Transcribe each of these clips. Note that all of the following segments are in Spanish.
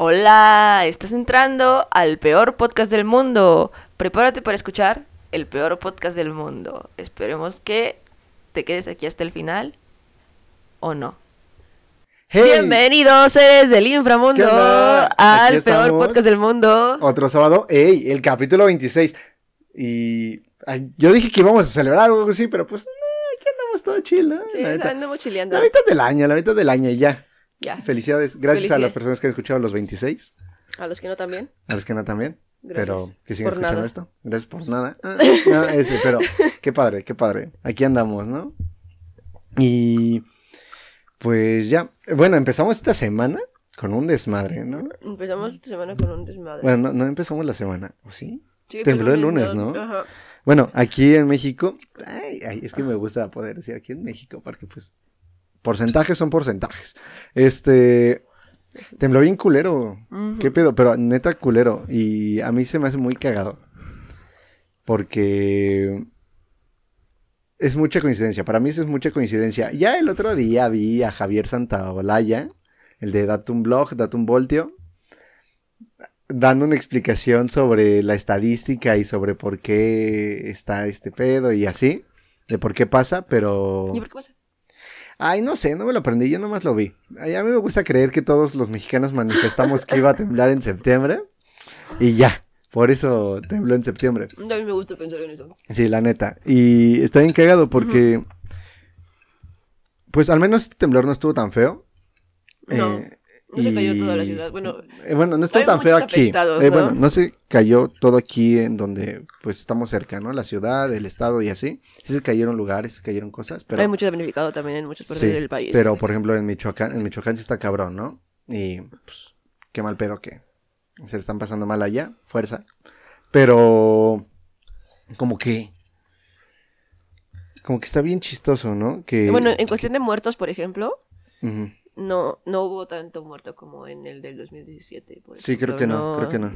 Hola, estás entrando al peor podcast del mundo. Prepárate para escuchar el peor podcast del mundo. Esperemos que te quedes aquí hasta el final o no. Hey, Bienvenidos seres del inframundo al peor estamos. podcast del mundo. Otro sábado, ey, el capítulo 26. Y ay, yo dije que íbamos a celebrar algo así, pero pues no, aquí andamos todo chill, ¿no? Sí, la, mitad, andamos chileando. la mitad del año, la mitad del año y ya. Ya. Felicidades, gracias a las personas que han escuchado los 26, A los que no también. a los que no también, Gracias pero que sigan por escuchando nada. esto. Gracias por nada. Ah, no, ese, pero qué padre, qué padre. Aquí andamos, ¿no? Y pues ya, bueno, empezamos esta semana con un desmadre, ¿no? Empezamos esta semana con un desmadre. Bueno, no, no empezamos la semana, ¿o sí? Sí, tembló el lunes, ¿no? Ajá. Bueno, aquí en México, ay, ay, es que me gusta poder decir aquí en México, porque pues porcentajes son porcentajes. Este, tembló bien culero, Ujú. qué pedo, pero neta culero, y a mí se me hace muy cagado, porque es mucha coincidencia, para mí eso es mucha coincidencia. Ya el otro día vi a Javier Santaolalla, el de Datum Blog, Datum Voltio, dando una explicación sobre la estadística y sobre por qué está este pedo y así, de por qué pasa, pero... ¿Y por qué pasa? Ay, no sé, no me lo aprendí, yo nomás lo vi. Ay, a mí me gusta creer que todos los mexicanos manifestamos que iba a temblar en septiembre y ya, por eso tembló en septiembre. A mí me gusta pensar en eso. Sí, la neta. Y está bien cagado porque, pues al menos este temblor no estuvo tan feo. No, Eh, No se cayó toda la ciudad. Bueno, eh, bueno, no Hay tan feo aquí. Eh, ¿no? Bueno, no se cayó todo aquí en donde pues estamos cerca, ¿no? La ciudad, el estado y así. Sí se cayeron lugares, se cayeron cosas, pero... hay mucho damnificado también en muchas partes sí, del país. pero por ejemplo en Michoacán, en Michoacán sí está cabrón, ¿no? Y pues qué mal pedo que se le están pasando mal allá, fuerza. Pero como que... Como que está bien chistoso, ¿no? Que... Bueno, en cuestión de muertos, por ejemplo, Ujú. No, no hubo tanto muerto como en el del 2017. por Sí, creo que no, creo que no.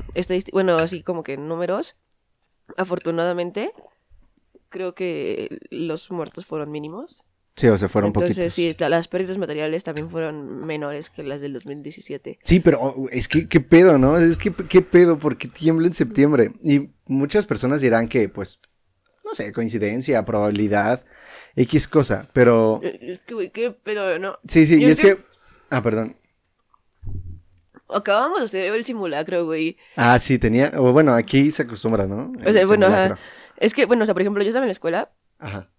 Bueno, así como que números, afortunadamente, creo que los muertos fueron mínimos. Sí, o sea, fueron Entonces, poquitos. sí, la- las pérdidas materiales también fueron menores que las del 2017. Sí, pero oh, es que qué pedo, ¿no? Es que qué pedo porque tiembla en septiembre. Y muchas personas dirán que, pues, no sé, coincidencia, probabilidad, X cosa. Pero Es que, güey, qué pedo, ¿no? sí, sí, Yo y es es que... Ah, perdón. Acabamos de hacer el simulacro, güey. Ah, sí, tenía... o bueno, aquí se acostumbra, ¿no? O sea, bueno, ajá. Es que, bueno, o sea, por ejemplo, yo estaba en la escuela Ajá.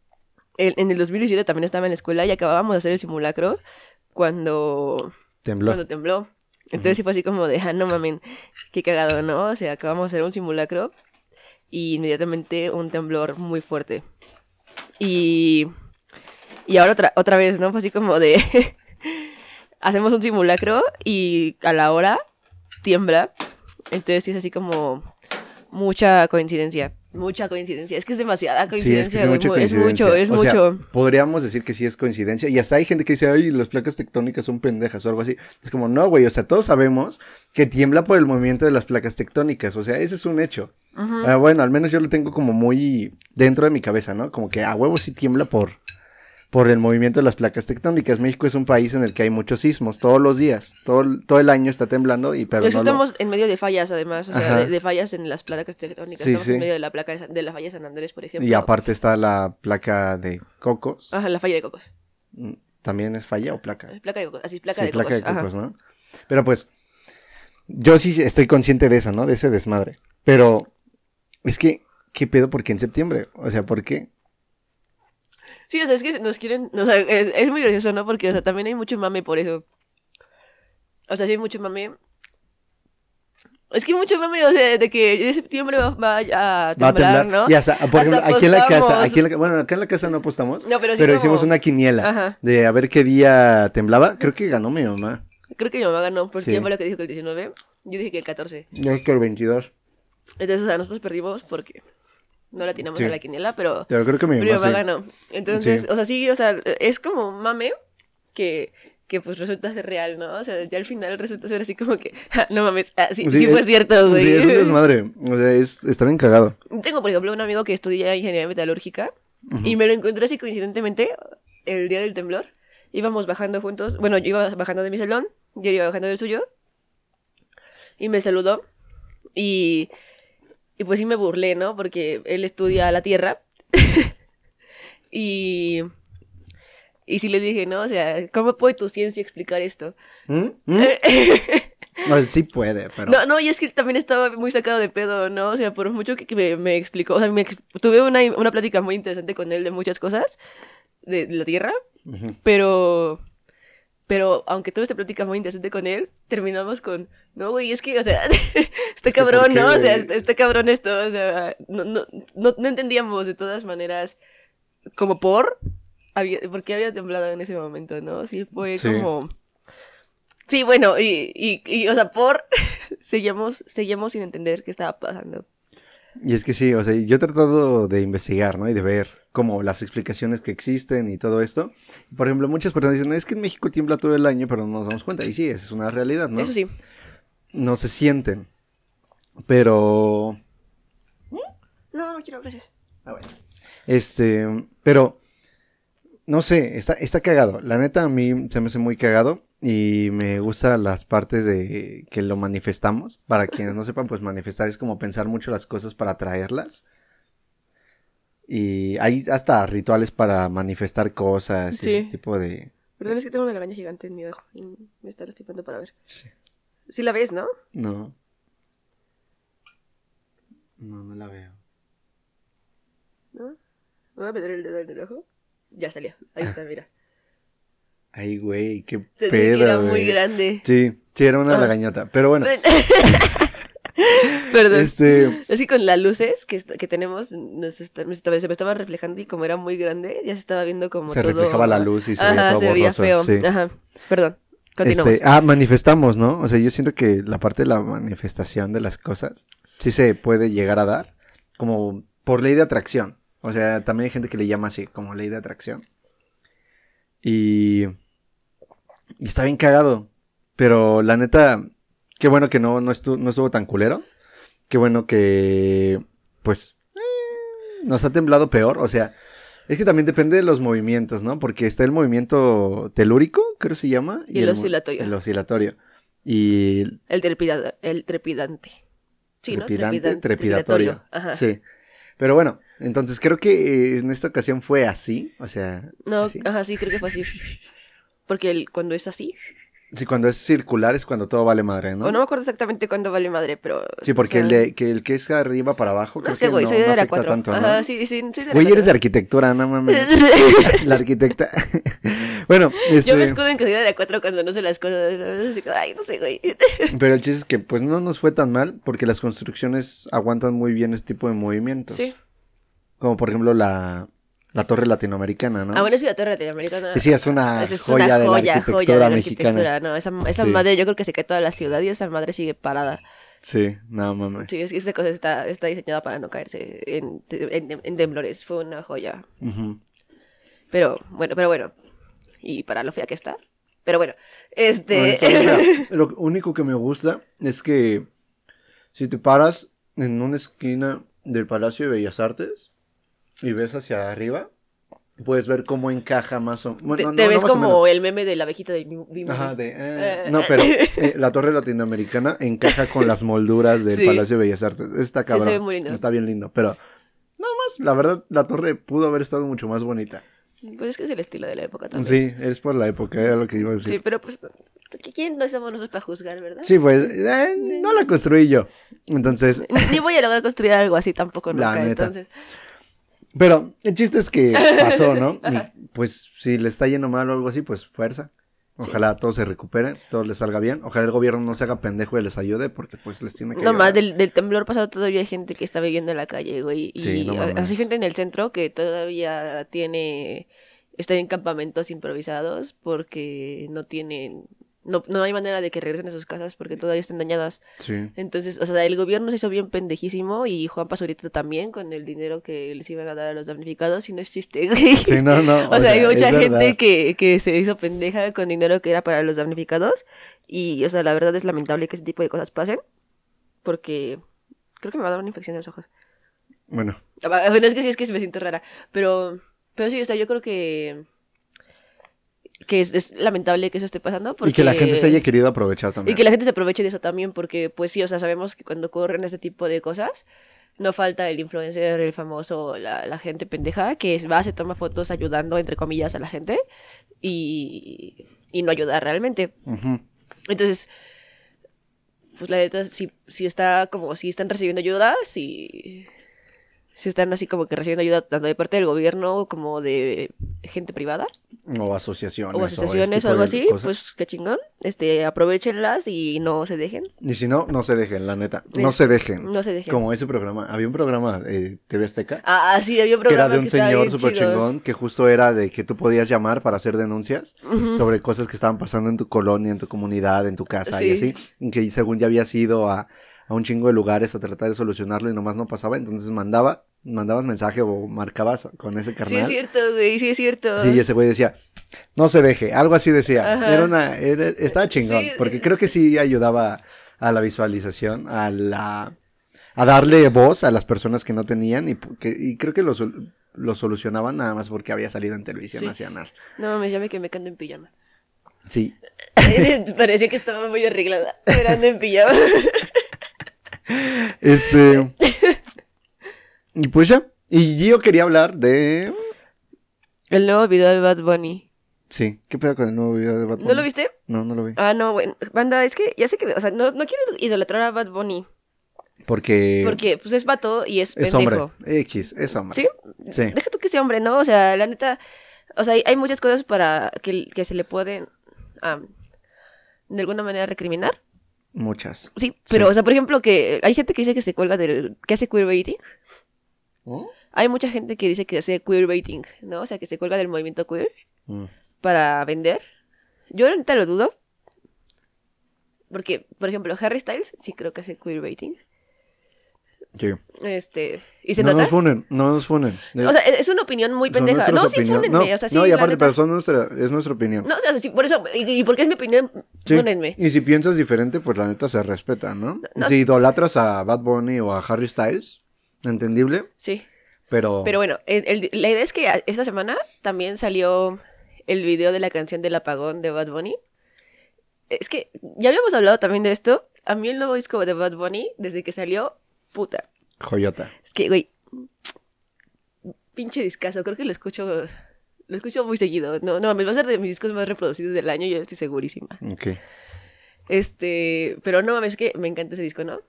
El- en el 2017 también estaba en la escuela y acabábamos de hacer el simulacro cuando, Tembló. cuando tembló. Entonces sí fue así como de, ah, no mamen, qué cagado, ¿no? O sea, acabamos de hacer un simulacro y inmediatamente un temblor muy fuerte. Y, y ahora otra, otra vez, ¿no? Fue así como de, hacemos un simulacro y a la hora tiembla. Entonces sí es así como mucha coincidencia. Mucha coincidencia. Es que es demasiada Sí, es que coincidencia. es mucha mu- es coincidencia. mucho, es O sea, mucho. podríamos decir que sí es coincidencia. Y hasta hay gente que dice, ay, las placas tectónicas son pendejas o algo así. Es como, no, güey, o sea, todos sabemos que tiembla por el movimiento de las placas tectónicas. O sea, ese es un hecho. Ah, bueno, al menos yo lo tengo como muy dentro de mi cabeza, ¿no? Como que a huevo sí tiembla por, por el movimiento de las placas tectónicas. México es un país en el que hay muchos sismos todos los días. Todo, el- todo el año está temblando y pero Es no lo- estamos en medio de fallas, además, o sea, de, de fallas en las placas tectónicas. Sí, estamos sí. en medio de la placa de, de la falla de San Andrés, por ejemplo. Y aparte está la placa de cocos. Ajá, la falla de cocos. Mm, ¿También es falla o placa? Placa de cocos, así, placa sí, de placa cocos. de ajá. cocos, ¿no? Pero pues, yo sí estoy consciente de eso, ¿no? De ese desmadre. Pero es que, ¿qué pedo? ¿Por qué en septiembre? O sea, ¿por qué? Sí, o sea, es que nos quieren, o sea, es, es muy gracioso, ¿no? Porque, o sea, también hay mucho mame por eso. O sea, sí hay mucho mame. Es que hay mucho mame, o sea, de que en septiembre va, va a Va a temblar, temblar. ¿no? Y hasta, por Hasta ejemplo, aquí en la casa, aquí en la, bueno, acá en la casa no apostamos, No, pero pero, sí como- hicimos una quiniela Ajá. de a ver qué día temblaba. Creo que ganó mi mamá. Creo que mi mamá ganó, porque Sí. fue la que dijo que el 19. Yo dije que el 14. Yo creo que el 22. Entonces, o sea, nosotros perdimos porque no la tiramos Sí. a la quiniela, pero Pero creo que mi mamá sí. ganó. Entonces, Sí. o sea, sí, o sea, es como mame que, que pues resulta ser real, ¿no? O sea, ya al final resulta ser así como que, "Ja, no mames, ah, sí, sí, es- fue cierto, güey. Sí, es un desmadre. O sea, es, está bien cagado. Tengo, por ejemplo, un amigo que estudia ingeniería metalúrgica y me lo encontré así coincidentemente el día del temblor. Íbamos bajando juntos, bueno, yo iba bajando de mi salón, yo iba bajando del suyo y me saludó. Y, y pues sí me burlé, ¿no? Porque él estudia la Tierra. y... Y sí le dije, ¿no? O sea, ¿cómo puede tu ciencia explicar esto? ¿Mm? ¿Mm? No, sí puede, pero... No, no, y es que también estaba muy sacado de pedo, ¿no? O sea, por mucho que, que me, me explicó, o sea, me tuve una, una plática muy interesante con él de muchas cosas de, de la Tierra, pero... Pero aunque tuve esta plática muy interesante con él, terminamos con, no, güey, es que, o sea, está que, ¿por cabrón, ¿no? O sea, está, está cabrón esto, o sea, no, no, no, no entendíamos de todas maneras, como por, había, por qué había temblado en ese momento, ¿no? Sí, fue Sí. como... Sí, bueno, y, y, y, o sea, por, seguíamos, seguíamos sin entender qué estaba pasando. Y es que sí, o sea, yo he tratado de investigar, ¿no? Y de ver como las explicaciones que existen y todo esto. Por ejemplo, muchas personas dicen, es que en México tiembla todo el año, pero no nos damos cuenta. Y sí, esa es una realidad, ¿no? Eso sí. No se sienten. Pero... No, no quiero, gracias. Este, pero... No sé, está, está cagado. La neta a mí se me hace muy cagado. Y me gustan las partes de que lo manifestamos. Para quienes no sepan, pues manifestar es como pensar mucho las cosas para atraerlas. Y hay hasta rituales para manifestar cosas y ese tipo de... Perdón, es que tengo una araña gigante en mi ojo y me está lastimando para ver. Sí. Sí la ves, ¿no? No. No, no la veo. ¿No? ¿Me voy a meter el dedo en el ojo? Ya salió. Ahí está, mira. Ay, güey, qué Te pedo, era muy grande. Sí, sí, era una Ah. lagañota. Pero bueno, Perdón. este... Así con las luces que, que tenemos, nos está- estaba- se me estaba reflejando y como era muy grande, ya se estaba viendo como Se todo... reflejaba la luz y se veía Ajá, todo se veía borroso, feo. sí. Ajá, perdón. Continuamos. Este, ah, manifestamos, ¿no? O sea, yo siento que la parte de la manifestación de las cosas sí se puede llegar a dar como por ley de atracción. O sea, también hay gente que le llama así, como ley de atracción. Y, y está bien cagado. Pero la neta, qué bueno que no, no, estuvo, no estuvo tan culero. Qué bueno que, pues, eh, nos ha temblado peor. O sea, es que también depende de los movimientos, ¿no? Porque está el movimiento telúrico, creo se llama. Y el oscilatorio. El oscilatorio. Y El, trepida- el trepidante. Sí, ¿no? trepidante, Trepidan- trepidatorio. Ajá. Sí. Pero bueno, entonces creo que en esta ocasión fue así. O sea, No, así. ajá, sí, creo que fue así. Porque el, cuando es así, Sí, cuando es circular es cuando todo vale madre, ¿no? o no me acuerdo exactamente cuándo vale madre, pero... Sí, porque o el sea, de que el que es arriba para abajo creo No sé, güey, no, soy de no la afecta 4. tanto, ¿no? Ajá, sí, sí, soy de la Güey, eres de 4. arquitectura, no mames. la arquitecta. bueno, este, Yo me escudo en que soy de la 4 cuando no sé las cosas. Ay, no sé, güey. pero el chiste es que pues no nos fue tan mal porque las construcciones aguantan muy bien este tipo de movimientos. Sí. Como por ejemplo la, la torre latinoamericana, ¿no? Ah, bueno, sí, la torre latinoamericana. Sí, es una es joya una de la joya, arquitectura joya de la mexicana. arquitectura. No, esa, esa Sí. madre yo creo que se cae toda la ciudad y esa madre sigue parada. Sí, no mames. Sí, es que esa cosa está, está diseñada para no caerse en, en, en temblores. Fue una joya. Pero, bueno, pero bueno. Y para lo fea que está. Pero bueno, este... Ahorita, mira, lo único que me gusta es que si te paras en una esquina del Palacio de Bellas Artes y ves hacia arriba, puedes ver cómo encaja más o te, bueno, no- te no ves más o como menos. el meme de la abejita de Bim- Bim Bim. Ajá, de, eh, Eh. no, pero eh, la torre latinoamericana encaja con las molduras del Sí. Palacio de Bellas Artes. Está Sí, se cabrón. ve muy lindo. Está bien lindo, pero nada más, la verdad, la torre pudo haber estado mucho más bonita. Pues es que es el estilo de la época también. Sí, es por la época, era lo que iba a Sí, decir. pero pues, ¿quién no somos nosotros para juzgar, verdad? Sí, pues, eh, no la construí yo. Entonces, Ni, voy a lograr construir algo así tampoco La nunca, neta. entonces... Pero el chiste es que pasó, ¿no? Y pues si le está yendo mal o algo así, pues fuerza. Ojalá todo se recupere, todo les salga bien. Ojalá el gobierno no se haga pendejo y les ayude porque pues les tiene que No ayudar. más, del, del temblor pasado todavía hay gente que está viviendo en la calle, güey. Y Sí, no así gente en el centro que todavía tiene... Está en campamentos improvisados porque no tienen... No, no hay manera de que regresen a sus casas porque todavía están dañadas. Sí. Entonces, o sea, el gobierno se hizo bien pendejísimo y Juan Pazurito también con el dinero que les iban a dar a los damnificados y no es chiste, güey. Sí, no, no. O, sea, hay mucha gente verdad. que, que se hizo pendeja con dinero que era para los damnificados. Y, o sea, la verdad es lamentable que ese tipo de cosas pasen. Porque creo que me va a dar una infección en los ojos. Bueno, Ah, Bueno, es que sí, es que me siento rara. Pero, pero sí, o sea, yo creo que. Que es, es lamentable que eso esté pasando. Porque... Y que la gente se haya querido aprovechar también. Y que la gente se aproveche de eso también, porque pues sí, o sea, sabemos que cuando ocurren este tipo de cosas, no falta el influencer, el famoso, la, la gente pendeja, que va, se toma fotos ayudando, entre comillas, a la gente y, y no ayuda realmente. Entonces, pues la neta, si, si está como, si están recibiendo ayuda, si, si están así como que recibiendo ayuda tanto de parte del gobierno como de gente privada O asociaciones. o asociaciones o algo así, cosas. pues qué chingón. Este, aprovechenlas y no se dejen. Y si no, no se dejen, la neta. No se dejen. No se dejen. Como ese programa. Había un programa de TV Azteca. Ah, sí, había un que era programa de un señor súper chingón que justo era de que tú podías llamar para hacer denuncias sobre cosas que estaban pasando en tu colonia, en tu comunidad, en tu casa y Sí. así. Que según ya habías ido a, a un chingo de lugares a tratar de solucionarlo y nomás no pasaba. Entonces mandaba, mandabas mensaje o marcabas con ese Sí, carnal. es cierto, güey, sí es cierto. Sí, y ese güey decía, no se deje, algo así decía. Ajá. Era una, era- estaba chingón, Sí, porque creo que sí ayudaba a la visualización, a la, a darle voz a las personas que no tenían y, pu- que- y creo que lo, sol- lo solucionaban nada más porque había salido en televisión Sí. nacional. No mames, ya me quemé quedando en pijama. Sí. Parecía que estaba muy arreglada. Pero ando en pijama. Este. y pues ya. Y yo quería hablar de. El nuevo video de Bad Bunny. Sí, ¿qué pedo con el nuevo video de Bad ¿No Bunny? lo viste? No, no lo vi. Ah, no, bueno. Banda, es que ya sé que. O sea, no, no quiero idolatrar a Bad Bunny. Porque. Porque, pues, es vato y es es pendejo. hombre. X, es hombre. ¿Sí? Sí. Deja tú que sea hombre, ¿no? O sea, la neta. O sea, hay, hay muchas cosas para que, que se le pueden. de alguna manera recriminar. Muchas. Sí, pero, o sea, por ejemplo, que hay gente que dice que se cuelga del. que hace queerbaiting. ¿Oh? Hay mucha gente que dice que hace queerbaiting, ¿no? O sea, que se cuelga del movimiento queer Mm. para vender. Yo ahorita lo dudo. Porque, por ejemplo, Harry Styles sí creo que hace queerbaiting. Sí. Este. ¿Y se no nota? nos funen, no nos funen. O sea, es una opinión muy pendeja. No, sí, fúnenme. No, o sea, sí, no, y aparte, pero son nuestra, es nuestra opinión. No, o sea, sí, por eso. Y, y porque es mi opinión, Sí. fúnenme. Y si piensas diferente, pues la neta se respeta, ¿no? No. Si idolatras a Bad Bunny o a Harry Styles, entendible, Sí. pero... Pero bueno, el- el- la idea es que esta semana también salió el video de la canción del apagón de Bad Bunny. Es que ya habíamos hablado también de esto. A mí el nuevo disco de Bad Bunny, desde que salió, puta. Joyota. Es que, güey, pinche discazo. Creo que lo escucho, lo escucho muy seguido. No, no, va a ser de mis discos más reproducidos del año, yo estoy segurísima. Ok. Este, pero no mames, es que me encanta ese disco, ¿no?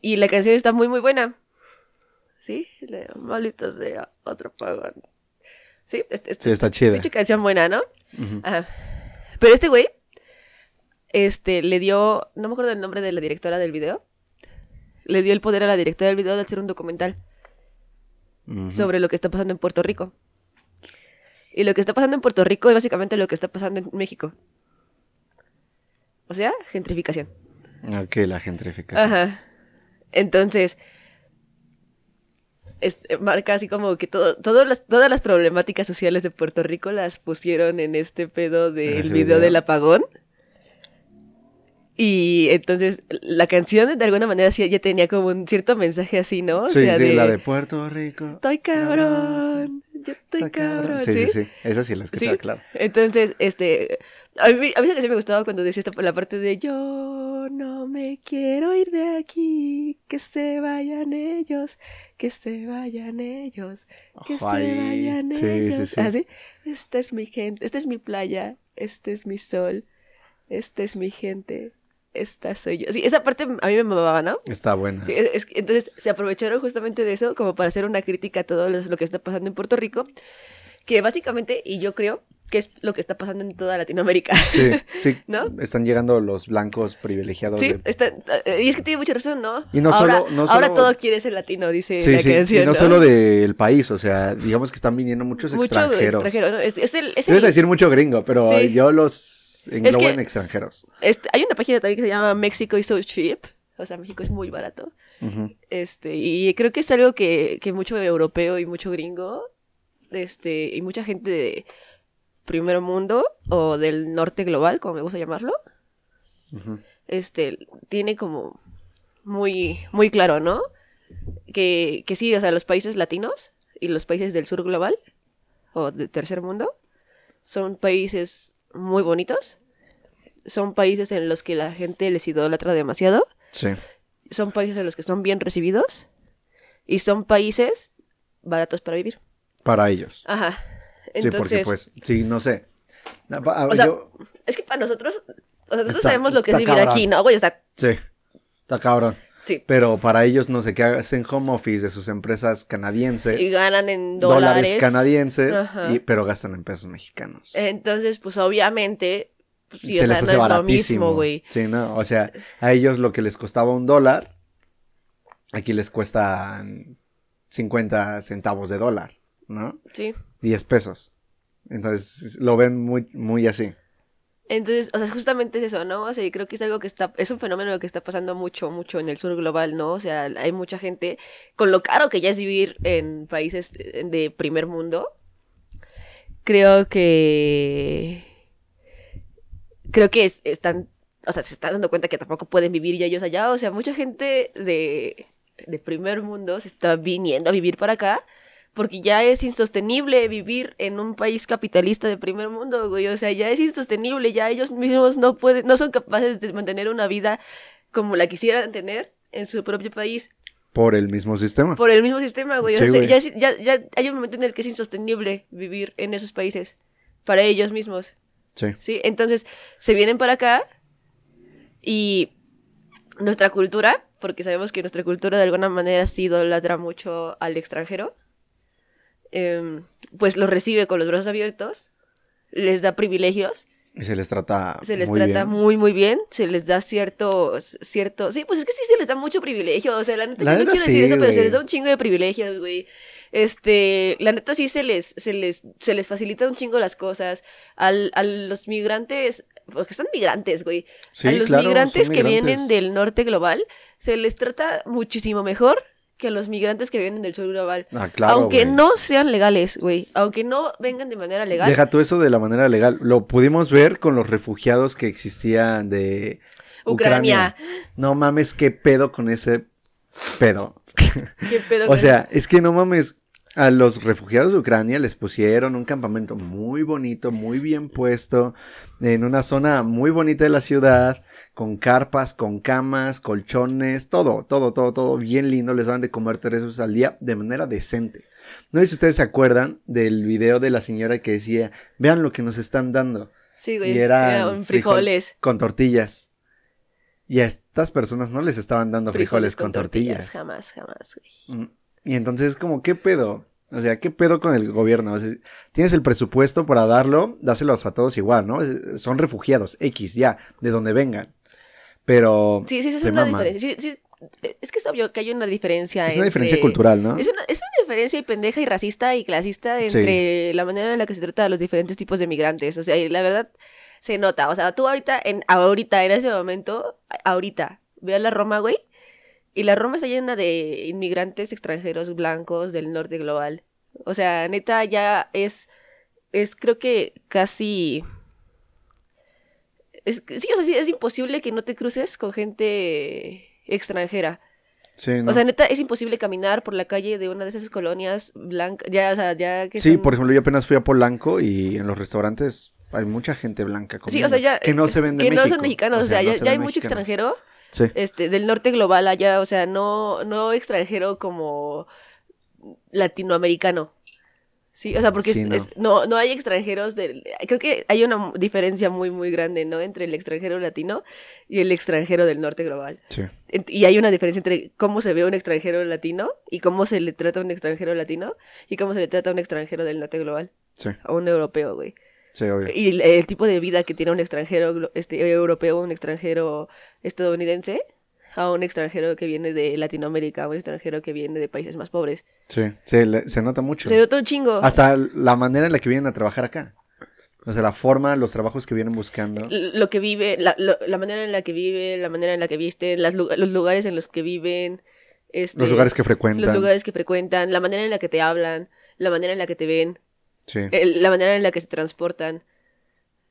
Y la canción está muy, muy buena. ¿Sí? La de Maldito sea, otro apagón. Sí, este, este- Sí, está chida. Pinche canción buena, ¿no? Ajá. Pero este güey, este, le dio, no me acuerdo el nombre de la directora del video. Le dio el poder a la directora del video de hacer un documental sobre lo que está pasando en Puerto Rico. Y lo que está pasando en Puerto Rico es básicamente lo que está pasando en México. O sea, gentrificación. Ok, la gentrificación. Ajá. Entonces, este, marca así como que todo, todas las, todas las problemáticas sociales de Puerto Rico las pusieron en este pedo del video. del apagón. Y entonces la canción de alguna manera sí ya tenía como un cierto mensaje así, ¿no? O sí, sea, sí, de... la de Puerto Rico. Estoy cabrón, yo estoy cabrón. Sí, sí, sí. Esa sí la escuchaba, Sí. claro. Entonces, este, a mí, a mí sí me gustaba cuando decía esta, la parte de yo no me quiero ir de aquí, que se vayan ellos, que se vayan ellos, que Ojo se vayan sí, ellos. sí. Así, esta es mi gente, esta es mi playa, este es mi sol, esta es mi gente, esta soy yo. Sí, esa parte a mí me mamaba, ¿no? Está buena. Sí, es- es- entonces se aprovecharon justamente de eso como para hacer una crítica a todo lo, que está pasando en Puerto Rico, que básicamente, y yo creo que es lo que está pasando en toda Latinoamérica. Sí, sí. ¿No? Están llegando los blancos privilegiados. Sí, de- está- eh, y es que tiene mucha razón, ¿no? Y no ahora, solo- no ahora solo- todo quiere ser latino, dice Sí, la sí, canción. y no, solo del país, o sea, digamos que están viniendo muchos Mucho extranjeros. extranjero, ¿no? Es, es el, es Debes el- decir mucho gringo, pero Sí. yo los en extranjeros. este, hay una página también que se llama Mexico is so cheap. O sea, México es muy barato. Este, y creo que es algo que, que mucho europeo y mucho gringo, este, y mucha gente de primer mundo o del norte global, como me gusta llamarlo, este, tiene como muy, muy claro, ¿no? Que, que sí, o sea, los países latinos y los países del sur global o del tercer mundo son países muy bonitos. Son países en los que la gente les idolatra demasiado. Sí. Son países en los que son bien recibidos. Y son países baratos para vivir. Para ellos. Ajá. sí, porque Entonces, pues, sí, no sé. Pa- O sea, yo- es que para nosotros, o sea, nosotros Está- sabemos lo que es vivir cabrón. aquí, ¿no? Güey, o sea, sí, está cabrón. Sí. Pero para ellos, no sé, que hacen home office de sus empresas canadienses. Y ganan en dólares, dólares. canadienses, y- pero gastan en pesos mexicanos. Entonces, pues obviamente, pues, sí, Se o sea, no hace es lo baratísimo. mismo, güey. Sí, no, o sea, a ellos lo que les costaba un dólar, aquí les cuesta 50 centavos de dólar, ¿no? Sí. 10 pesos. Entonces lo ven muy, muy así. Entonces, o sea, justamente es eso, ¿no? O sea, creo que es algo que está, es un fenómeno que está pasando mucho, mucho en el sur global, ¿no? O sea, hay mucha gente, con lo caro que ya es vivir en países de primer mundo, creo que, creo que es- están, o sea, se están dando cuenta que tampoco pueden vivir ya ellos allá, o sea, mucha gente de, de primer mundo se está viniendo a vivir para acá. Porque ya es insostenible vivir en un país capitalista de primer mundo, güey. O sea, ya es insostenible. Ya ellos mismos no pueden, no son capaces de mantener una vida como la quisieran tener en su propio país. Por el mismo sistema. Por el mismo sistema, güey. O sea, güey. ya, ya, ya hay un momento en el que es insostenible vivir en esos países. Para ellos mismos. Sí. ¿Sí? Entonces, se vienen para acá y nuestra cultura, porque sabemos que nuestra cultura de alguna manera sí idolatra mucho al extranjero, em, pues los recibe con los brazos abiertos, les da privilegios, Y se les trata se les muy trata bien. muy, muy bien, se les da cierto, cierto, sí, pues es que sí se les da mucho privilegio, o sea, la neta, La yo no quiero sí, decir eso, pero se les da un chingo de privilegios, güey. Este, la neta sí se les, se les, se les facilita un chingo las cosas. Al, a los migrantes, porque son migrantes, güey. Sí, a los claro, migrantes que vienen del norte global, se les trata muchísimo mejor que los migrantes que vienen del sur global. Ah, claro, Aunque no sean legales, güey. Aunque no vengan de manera legal. Deja tú eso de la manera legal. Lo pudimos ver con los refugiados que existían de Ucrania. No mames, qué pedo con ese pedo. ¿Qué pedo O sea, es que no mames. A los refugiados de Ucrania les pusieron un campamento muy bonito, muy bien puesto, en una zona muy bonita de la ciudad, con carpas, con camas, colchones, todo, todo, todo, todo bien lindo. Les daban de comer tres veces al día de manera decente. No sé si ustedes se acuerdan del video de la señora que decía, vean lo que nos están dando. Sí, güey. Y eran eran frijoles. con tortillas. Y a estas personas no les estaban dando frijoles, con, tortillas. Jamás, jamás, güey. Mm, Y entonces es como, ¿qué pedo? O sea, ¿qué pedo con el gobierno? O sea, tienes el presupuesto para darlo, dáselos a todos igual, ¿no? Son refugiados, X, ya, de donde vengan. Pero Sí, sí, sí, es una maman. diferencia. Sí, sí, es que es obvio que hay una diferencia. Es una diferencia cultural, ¿no? Es una, es una diferencia y pendeja y racista y clasista entre la manera en la que se trata a los diferentes tipos de migrantes. O sea, y la verdad se nota. O sea, tú ahorita, en, ahorita, en ese momento, ahorita, ve a la Roma, güey. Y la Roma está llena de inmigrantes extranjeros blancos del norte global. O sea, neta, ya es, es creo que casi... Es, sí, o sea, sí, es imposible que no te cruces con gente extranjera. Sí, ¿no? O sea, neta, es imposible caminar por la calle de una de esas colonias blancas. Ya, o sea, ya que sí, son- por ejemplo, yo apenas fui a Polanco y en los restaurantes hay mucha gente blanca Sí, comiendo. o sea, ya. que no se ven de Que México. no son mexicanos, o sea, ya, no se ya hay mucho extranjero. Sí. Este, del norte global allá, o sea, no, no extranjero como latinoamericano. Sí, o sea, porque Sí, es- no. es- no. no, hay extranjeros del, creo que hay una diferencia muy, muy grande, ¿no? Entre el extranjero latino y el extranjero del norte global. Sí. Y hay una diferencia entre cómo se ve un extranjero latino y cómo se le trata a un extranjero latino y cómo se le trata a un extranjero del norte global, Sí, a un europeo, güey. Sí, obvio. Y el, el tipo de vida que tiene un extranjero este, europeo, un extranjero estadounidense, a un extranjero que viene de Latinoamérica, a un extranjero que viene de países más pobres. Sí, sí, le- se nota mucho. Se nota un chingo. Hasta la manera en la que vienen a trabajar acá. O sea, la forma, los trabajos que vienen buscando. Lo que vive, la, lo- la manera en la que vive, la manera en la que visten, las, los lugares en los que viven. Este, Los lugares que frecuentan. los lugares que frecuentan, la manera en la que te hablan, la manera en la que te ven, Sí. el- la manera en la que se transportan.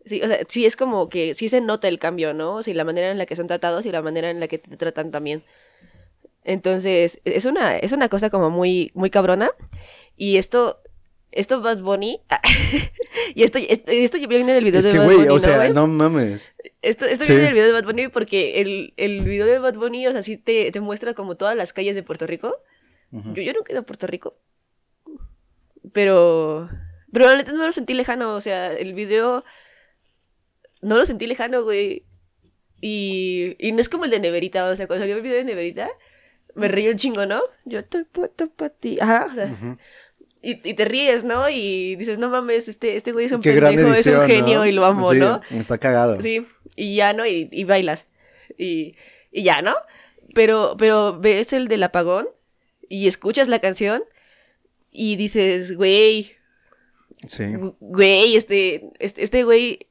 Sí, o sea, sí es como que sí se nota el cambio, ¿no? Sí, la manera en la que son tratados y la manera en la que te tratan también. Entonces, es una, es una cosa como muy, muy cabrona. Y esto esto Bad Bunny. y esto, esto, esto viene del video Es de que, Bad güey, Bunny. o ¿no, sea, no mames. Esto, esto Sí. viene del video de Bad Bunny porque el, el video de Bad Bunny, o sea, sí te, te muestra como todas las calles de Puerto Rico. Ujú. Yo, yo nunca he ido a Puerto Rico. Pero. Pero la neta no lo sentí lejano. O sea, el video. No lo sentí lejano, güey. Y, y no es como el de Neverita. O sea, cuando salió el video de Neverita, me reí un chingo, ¿no? Yo estoy puesto para ti. Ajá, o sea. Y, y te ríes, ¿no? Y dices, no mames, este, este güey es un Qué pendejo, es edición, un genio ¿no? y lo amo, Sí, ¿no? Está cagado. Sí, y ya, ¿no? Y, y bailas. Y, y ya, ¿no? Pero, pero ves el del apagón y escuchas la canción y dices, güey, Sí. güey, este, este, este güey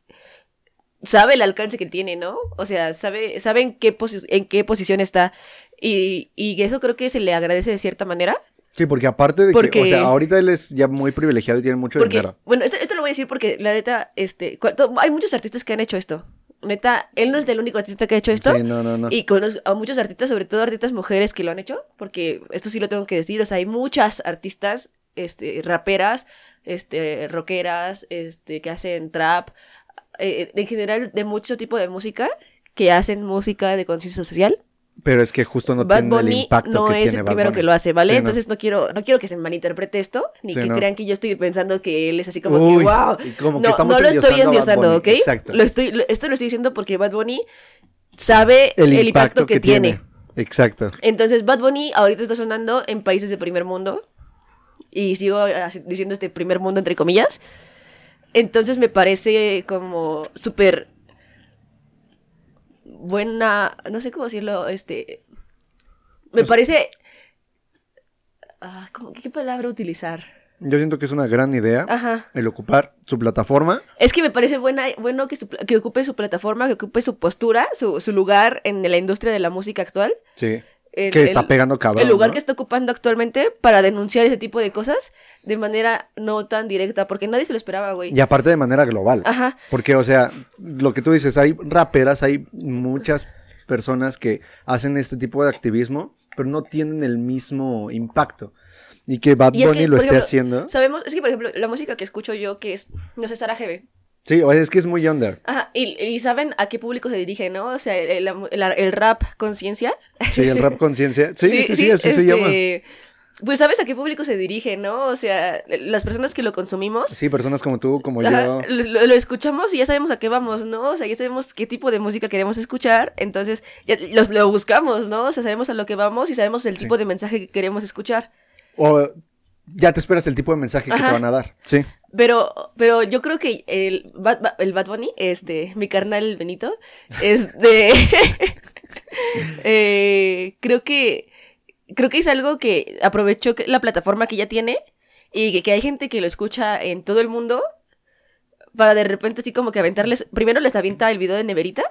sabe el alcance que tiene, ¿no? O sea, sabe, sabe en qué, posi- en qué posición está. Y, y eso creo que se le agradece de cierta manera. Sí, porque aparte de que, o sea, ahorita él es ya muy privilegiado y tiene mucho Porque, dinero. bueno, esto, esto lo voy a decir porque la neta, este, hay muchos artistas que han hecho esto. Neta, él no es el único artista que ha hecho esto. Sí, no, no, no. Y conozco a muchos artistas, sobre todo artistas mujeres que lo han hecho, porque esto sí lo tengo que decir, o sea, hay muchas artistas, este, raperas, este, rockeras, este, que hacen trap, eh, en general de mucho tipo de música, que hacen música de conciencia social. Pero es que justo no Bad tiene el Bunny impacto no que es tiene el Bad primero Bunny. que lo hace, ¿vale? Sí, no. Entonces no quiero, no quiero que se malinterprete esto, ni Sí, que no. crean que yo estoy pensando que él es así como Uy, que wow. como que no, estamos no lo estoy endiosando ¿ok? exacto. Lo estoy, lo- esto lo estoy diciendo porque Bad Bunny sabe El, el, impacto, que, tiene. Exacto. Entonces, Bad Bunny ahorita está sonando en países de primer mundo. Y sigo así diciendo este primer mundo entre comillas. Entonces me parece como súper buena, no sé cómo decirlo, este... Me Pues- parece... Ah, ¿cómo- ¿Qué palabra utilizar? Yo siento que es una gran idea Ajá. el ocupar su plataforma. Es que me parece buena, bueno que, su- que ocupe su plataforma, que ocupe su postura, su, su lugar en la industria de la música actual. Sí. El- que está el- pegando cabrón. el lugar ¿no? que está ocupando actualmente para denunciar ese tipo de cosas de manera no tan directa, porque nadie se lo esperaba, güey. Y aparte de manera global. Ajá. Porque, o sea, lo que tú dices, hay raperas, hay muchas personas que hacen este tipo de activismo, pero no tienen el mismo impacto. Y que Bad Y es Bunny que, lo esté ejemplo, haciendo. Sabemos, es que por ejemplo, la música que escucho yo, que es, no sé, Sara GB. Sí, o es que es muy under. Ajá, y, y saben a qué público se dirige, ¿no? O sea, el, el- el rap conciencia. Sí, el rap conciencia. Sí, sí, sí, así se este, llama. Pues sabes a qué público se dirige, ¿no? O sea, las personas que lo consumimos. Sí, personas como tú, como Ajá, yo. lo, lo escuchamos y ya sabemos a qué vamos, ¿no? O sea, ya sabemos qué tipo de música queremos escuchar, entonces ya los, lo buscamos, ¿no? O sea, sabemos a lo que vamos y sabemos el Sí. tipo de mensaje que queremos escuchar. O ya te esperas el tipo de mensaje que te van a dar. Sí. Pero, pero yo creo que el Bad, Ba- el Bad Bunny, este, mi carnal Benito, este, eh, creo que, creo que es algo que aprovechó la plataforma que ya tiene y que, que hay gente que lo escucha en todo el mundo para de repente así como que aventarles, primero les avienta el video de Neverita,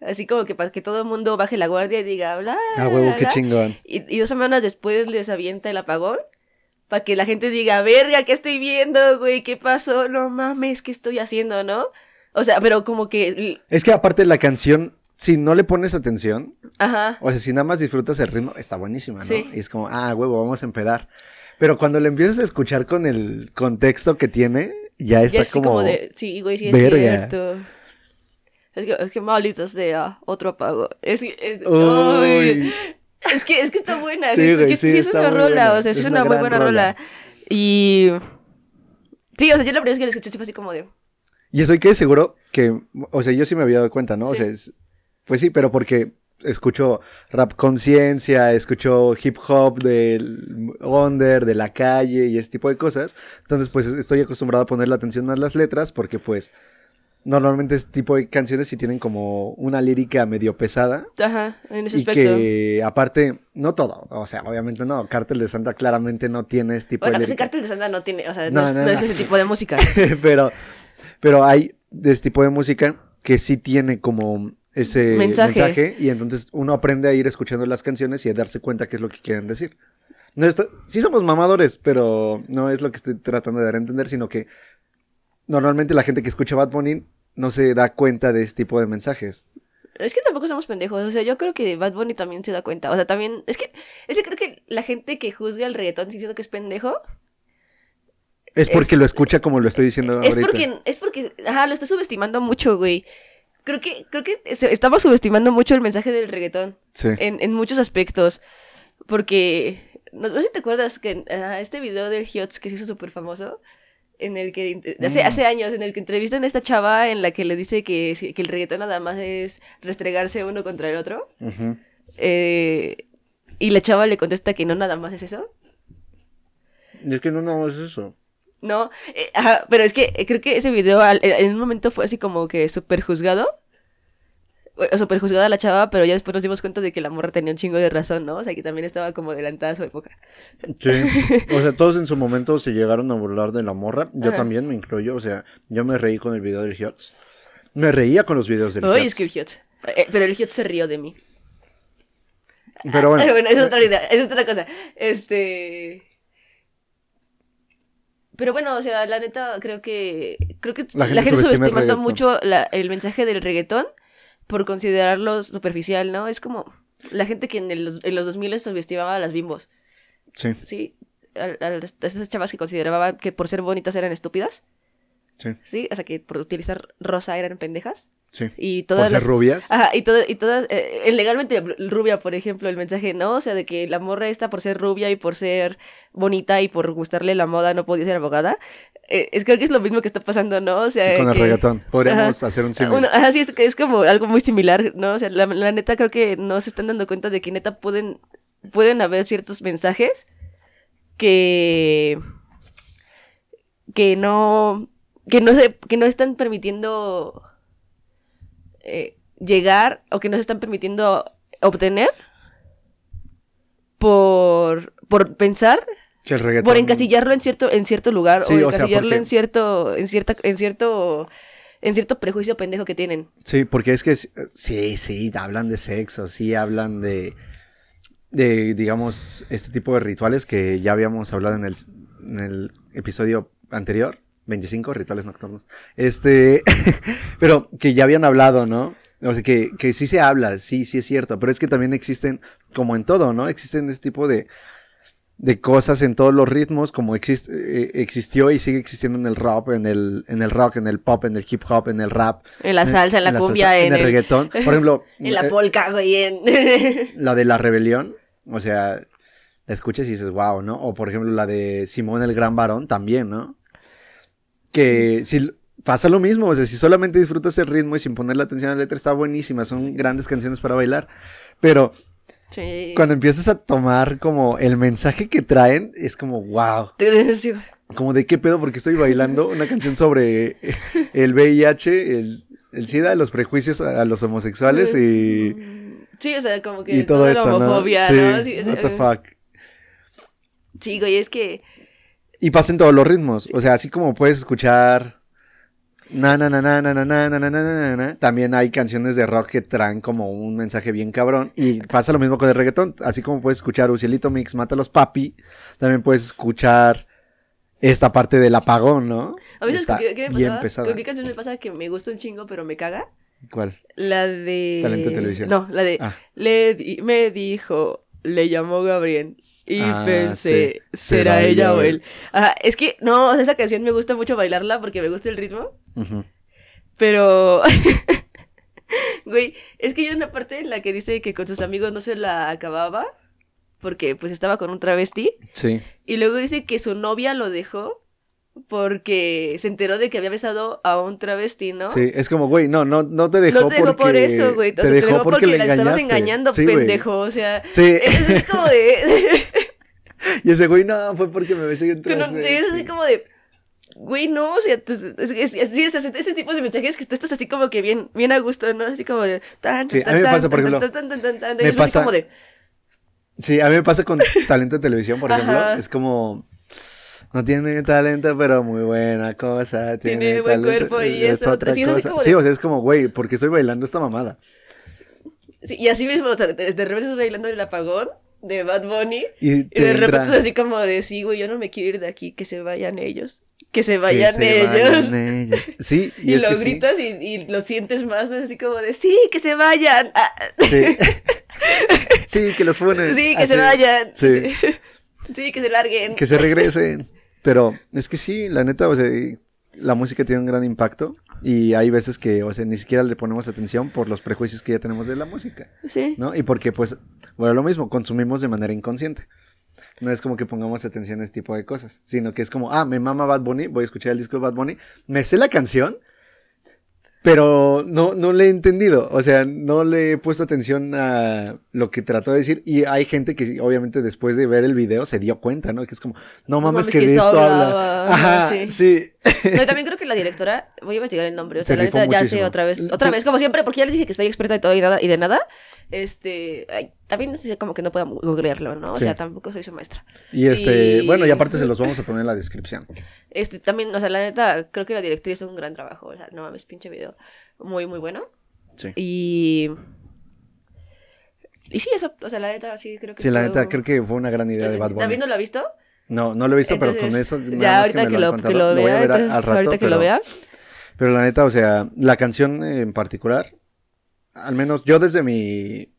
así como que para que todo el mundo baje la guardia y diga, bla, Ah, huevo, qué bla". chingón. Y, y dos semanas después les avienta el apagón. Para que la gente diga, verga, ¿qué estoy viendo, güey? ¿Qué pasó? No mames, ¿qué estoy haciendo, no? O sea, pero como que... Es que aparte la canción, si no le pones atención, Ajá. o sea, si nada más disfrutas el ritmo, está buenísima, ¿no? Sí. Y es como, ah, huevo, vamos a empedar. Pero cuando le empiezas a escuchar con el contexto que tiene, ya está Ya como... como... de... Sí, güey, sí es verga. cierto. Es que, es que maldito sea, otro apagón. Es, es, Uy. Es que es que está buena. Sí, Sí, güey, sí, sí es una rola, buena. o sea, sí Es una una muy buena rola. rola. Y... Sí, o sea, yo la primera vez que la escuché sí fue así como de... Y estoy que seguro que, o sea, yo sí me había dado cuenta, ¿no? O sea, es- pues sí, pero porque escucho rap conciencia, escucho hip hop del under, de la calle y ese tipo de cosas. Entonces, pues estoy acostumbrado a ponerle atención a las letras porque, pues, normalmente este tipo de canciones sí tienen como una lírica medio pesada. Ajá, en ese Y aspecto. que aparte, no todo, o sea, obviamente no, Cártel de Santa claramente no tiene este tipo Bueno, de ese lírica. cartel de Santa no tiene, o sea, No, no, es, no, no es ese tipo de música. pero, pero hay de este tipo de música que sí tiene como ese Mensaje. mensaje. y entonces uno aprende a ir escuchando las canciones y a darse cuenta qué es lo que quieren decir. No esto- sí somos mamadores, pero no es lo que estoy tratando de dar a entender, sino que normalmente la gente que escucha Bad Bunny no se da cuenta de este tipo de mensajes. Es que tampoco somos pendejos, o sea, yo creo que Bad Bunny también se da cuenta, o sea, también, es que, es que creo que la gente que juzga el reggaetón diciendo que es pendejo, Es porque lo escucha como lo estoy diciendo Es ahorita. porque, es porque, ajá, lo está subestimando mucho, güey. Creo que, creo que estamos subestimando mucho el mensaje del reggaetón. Sí. En, en muchos aspectos. Porque, no, no sé si te acuerdas que ah, este video del Hiots que se hizo súper famoso. En el que, hace, Mm. hace años, en el que entrevistan a esta chava en la que le dice que, que el reggaetón nada más es restregarse uno contra el otro. Eh, y la chava le contesta que no nada más es eso. Es que no, no es eso. No, eh, ajá, pero es que eh, creo que ese video al- en un momento fue así como que súper juzgado. O súper juzgada la chava, pero ya después nos dimos cuenta de que la morra tenía un chingo de razón, ¿no? O sea, que también estaba como adelantada a su época. Sí. O sea, todos en su momento se llegaron a burlar de la morra. Yo Ajá. también me incluyo. O sea, yo me reí con el video del Hiots. Me reía con los videos del Hiots. es que el Hiot. Eh, pero el Hiot se rió de mí. Pero bueno. bueno, es otra idea, es otra cosa. Este. Pero bueno, o sea, la neta, creo que. Creo que La la gente gente, subestima el subestimando mucho la- el mensaje del reggaetón por considerarlo superficial, ¿no? Es como la gente que en, el- en los 2000 subestimaba a las bimbos, Sí, ¿sí? A, a esas chavas que consideraban que por ser bonitas eran estúpidas, sí, ¿sí? O sea, que por utilizar rosa eran pendejas. Sí. Y Por todas ser las, rubias. Ajá, y, todo, y todas, eh, legalmente rubia, por ejemplo, el mensaje, ¿no? O sea, de que la morra esta por ser rubia y por ser bonita y por gustarle la moda no podía ser abogada. Eh, es creo que es lo mismo que está pasando, ¿no? O sea, Sí, con el que- reggaetón. Podríamos Ajá. hacer un símil. Uno- ajá, sí, es, que es como algo muy similar, ¿no? O sea, la, la neta creo que no se están dando cuenta de que neta pueden, pueden haber ciertos mensajes que que no que no se que no están permitiendo eh, llegar o que no se están permitiendo obtener por por pensar Que el reggaetón. por encasillarlo en cierto en cierto lugar Sí, o o sea, encasillarlo porque- en cierto en cierta en cierto en cierto prejuicio pendejo que tienen Sí, porque es que sí, sí, hablan de sexo, sí, hablan de, de, digamos, este tipo de rituales que ya habíamos hablado en el, en el episodio anterior, 25, rituales nocturnos. Este, pero que ya habían hablado, ¿no? O sea, que, que sí se habla, sí, sí es cierto, pero es que también existen, como en todo, ¿no? Existen este tipo de, de cosas en todos los ritmos, como exist- eh, existió y sigue existiendo en el rock, en el, en el rock, en el pop, en el hip hop, en el rap. en la salsa en la salsa, cumbia en, en el, reggaetón. Por ejemplo, en la eh, polka güey en la de la rebelión, o sea, la escuchas y dices, wow, ¿no? O por ejemplo la de Simón el Gran Varón también, ¿no? Que si pasa lo mismo, o sea, si solamente disfrutas el ritmo y sin ponerle atención a la letra está buenísima, son grandes canciones para bailar, pero Sí. cuando empiezas a tomar como el mensaje que traen, es como, wow, como de qué pedo porque estoy bailando una canción sobre el VIH, el, el SIDA, los prejuicios a, a los homosexuales y... Sí, o sea, como que Y todo toda esto, la homofobia, ¿no? Sí, what the eh, fuck. sí, güey, es que Y pasen todos los ritmos. O sea, así como puedes escuchar. Na, na, na, na, na, na, na, na, na, na, También hay canciones de rock que traen como un mensaje bien cabrón. Y pasa lo mismo con el reggaetón. Así como puedes escuchar Ucielito Mix, Mata a los Papi. También puedes escuchar esta parte del apagón, ¿no? a veces Está ¿qué, qué me bien pesada. ¿Con qué canción me pasa que me gusta un chingo pero me caga? ¿Cuál? La de Talento de televisión. No, la de Ah. le di- me dijo, le llamó Gabriel y Ah, pensé, sí. ¿será ella o él? Ajá, es que no, esa canción me gusta mucho bailarla porque me gusta el ritmo. Pero, güey, es que hay una parte en la que dice que con sus amigos no se la acababa porque pues estaba con un travesti Sí. y luego dice que su novia lo dejó porque se enteró de que había besado a un travesti, ¿no? Sí, es como, güey, no, no, no te dejó no te dejó porque... por eso, güey. Te sea, dejó porque, le la estabas engañando, Sí, güey. pendejo. O sea, Sí. es así como de. Y ese güey, no, fue porque me besé en que no- tres es así como de. Güey, no, o sea, tú- es, es, es- ese tipo de mensajes que tú estás así como que bien, bien a gusto, ¿no? Así como de. Tan, Sí, tan, a mí me tan, pasa, por tan, ejemplo, tan, tan, tan, tan, me pasa- como de. Sí, a mí me pasa con talento de televisión, por ejemplo. Es como. No tiene talento, pero muy buena cosa. Tiene, Tiene buen talento, cuerpo y es eso, otra cosa. como Sí, o sea, es como, güey, porque estoy bailando esta mamada. Sí, y así mismo, o sea, de, de repente estás bailando el apagón de Bad Bunny. Y, de repente entra- es así como de, sí, güey, yo no me quiero ir de aquí, que se vayan ellos. Que se que vayan se ellos. vayan ellos. Sí, y, Y, es lo que sí. gritas y, y lo sientes más, así como de, sí, que se vayan. Ah, Sí. Sí, que los funen. sí, que Así. se vayan. Sí. Sí, que se larguen. Que se regresen. Pero es que sí, la neta, o sea, la música tiene un gran impacto y hay veces que, o sea, ni siquiera le ponemos atención por los prejuicios que ya tenemos de la música, Sí. ¿no? Y porque, pues, bueno, lo mismo, consumimos de manera inconsciente. No es como que pongamos atención a este tipo de cosas, sino que es como, ah, me mama Bad Bunny, voy a escuchar el disco de Bad Bunny, me sé la canción, pero no, no le he entendido, o sea, no le he puesto atención a lo que trató de decir y hay gente que obviamente después de ver el video se dio cuenta, ¿no? Que es como, no mames, mames, que que de esto habla. Ajá, sí. sí. No, también creo que la directora, voy a investigar el nombre, o Se sea, la neta ya sé otra vez, otra Se- vez, como siempre, porque ya les dije que soy experta de todo y nada, y de nada, este, ay, también es como que no puedo googlearlo, ¿no? O Sí. sea, tampoco soy su maestra. Y este, Y- bueno, y aparte se los vamos a poner en la descripción. Este, también, o sea, la neta, creo que la directriz hizo un gran trabajo, o sea, no mames, pinche video, muy, muy bueno, Sí. y... Y sí, eso, o sea, la neta, sí, creo que Sí, la neta, un- creo que fue una gran idea de Bad Bunny. ¿David no lo ha visto? No, no lo he visto, pero con eso. nada Ya, más ahorita me que han lo, que lo voy vea, a ver entonces, al rato, ahorita que pero, lo vea. pero la neta, o sea, la canción en particular, al menos yo desde mi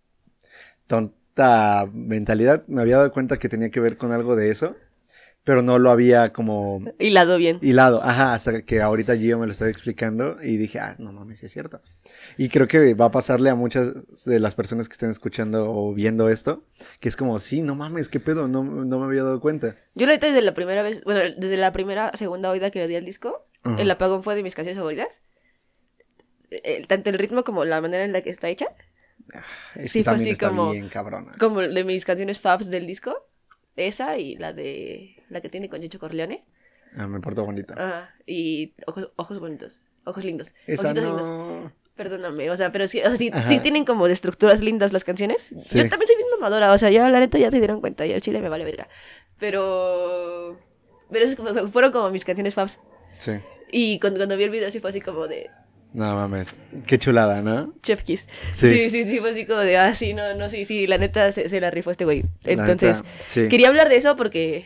tonta mentalidad me había dado cuenta que tenía que ver con algo de eso, pero no lo había como Hilado bien. hilado. Ajá, hasta que ahorita Gio me lo estaba explicando y dije, ah, no mames, sí es cierto. Y creo que va a pasarle a muchas de las personas que estén escuchando o viendo esto, que es como, sí, no mames, qué pedo, no, no me había dado cuenta. Yo la desde la primera vez, bueno, desde la primera, segunda oída que le di al disco, Ajá. el apagón fue de mis canciones favoritas. Eh, tanto el ritmo como la manera en la que está hecha, Es Sí, que fue así está como- bien cabrona. como de mis canciones faves del disco, esa y la de la que tiene con Chicho Corleone, Ah, me portó bonito. Ajá, y ojos, ojos bonitos, ojos lindos, Esa ojitos no. lindos. Perdóname, o sea, pero sí, o sea, sí, sí tienen como de estructuras lindas las canciones. Sí. Yo también soy bien mamadora, o sea, ya la neta ya se dieron cuenta, ya el chile me vale verga. Pero pero es como- fueron como mis canciones faves. Sí. Y cuando, cuando vi el video así fue así como de No mames. Qué chulada, ¿no? Chef Kiss. Sí. Sí, sí, sí, fue así como de, ah, sí, no, no, sí, sí, la neta se, se la rifó este güey. Entonces, neta, sí. quería hablar de eso porque,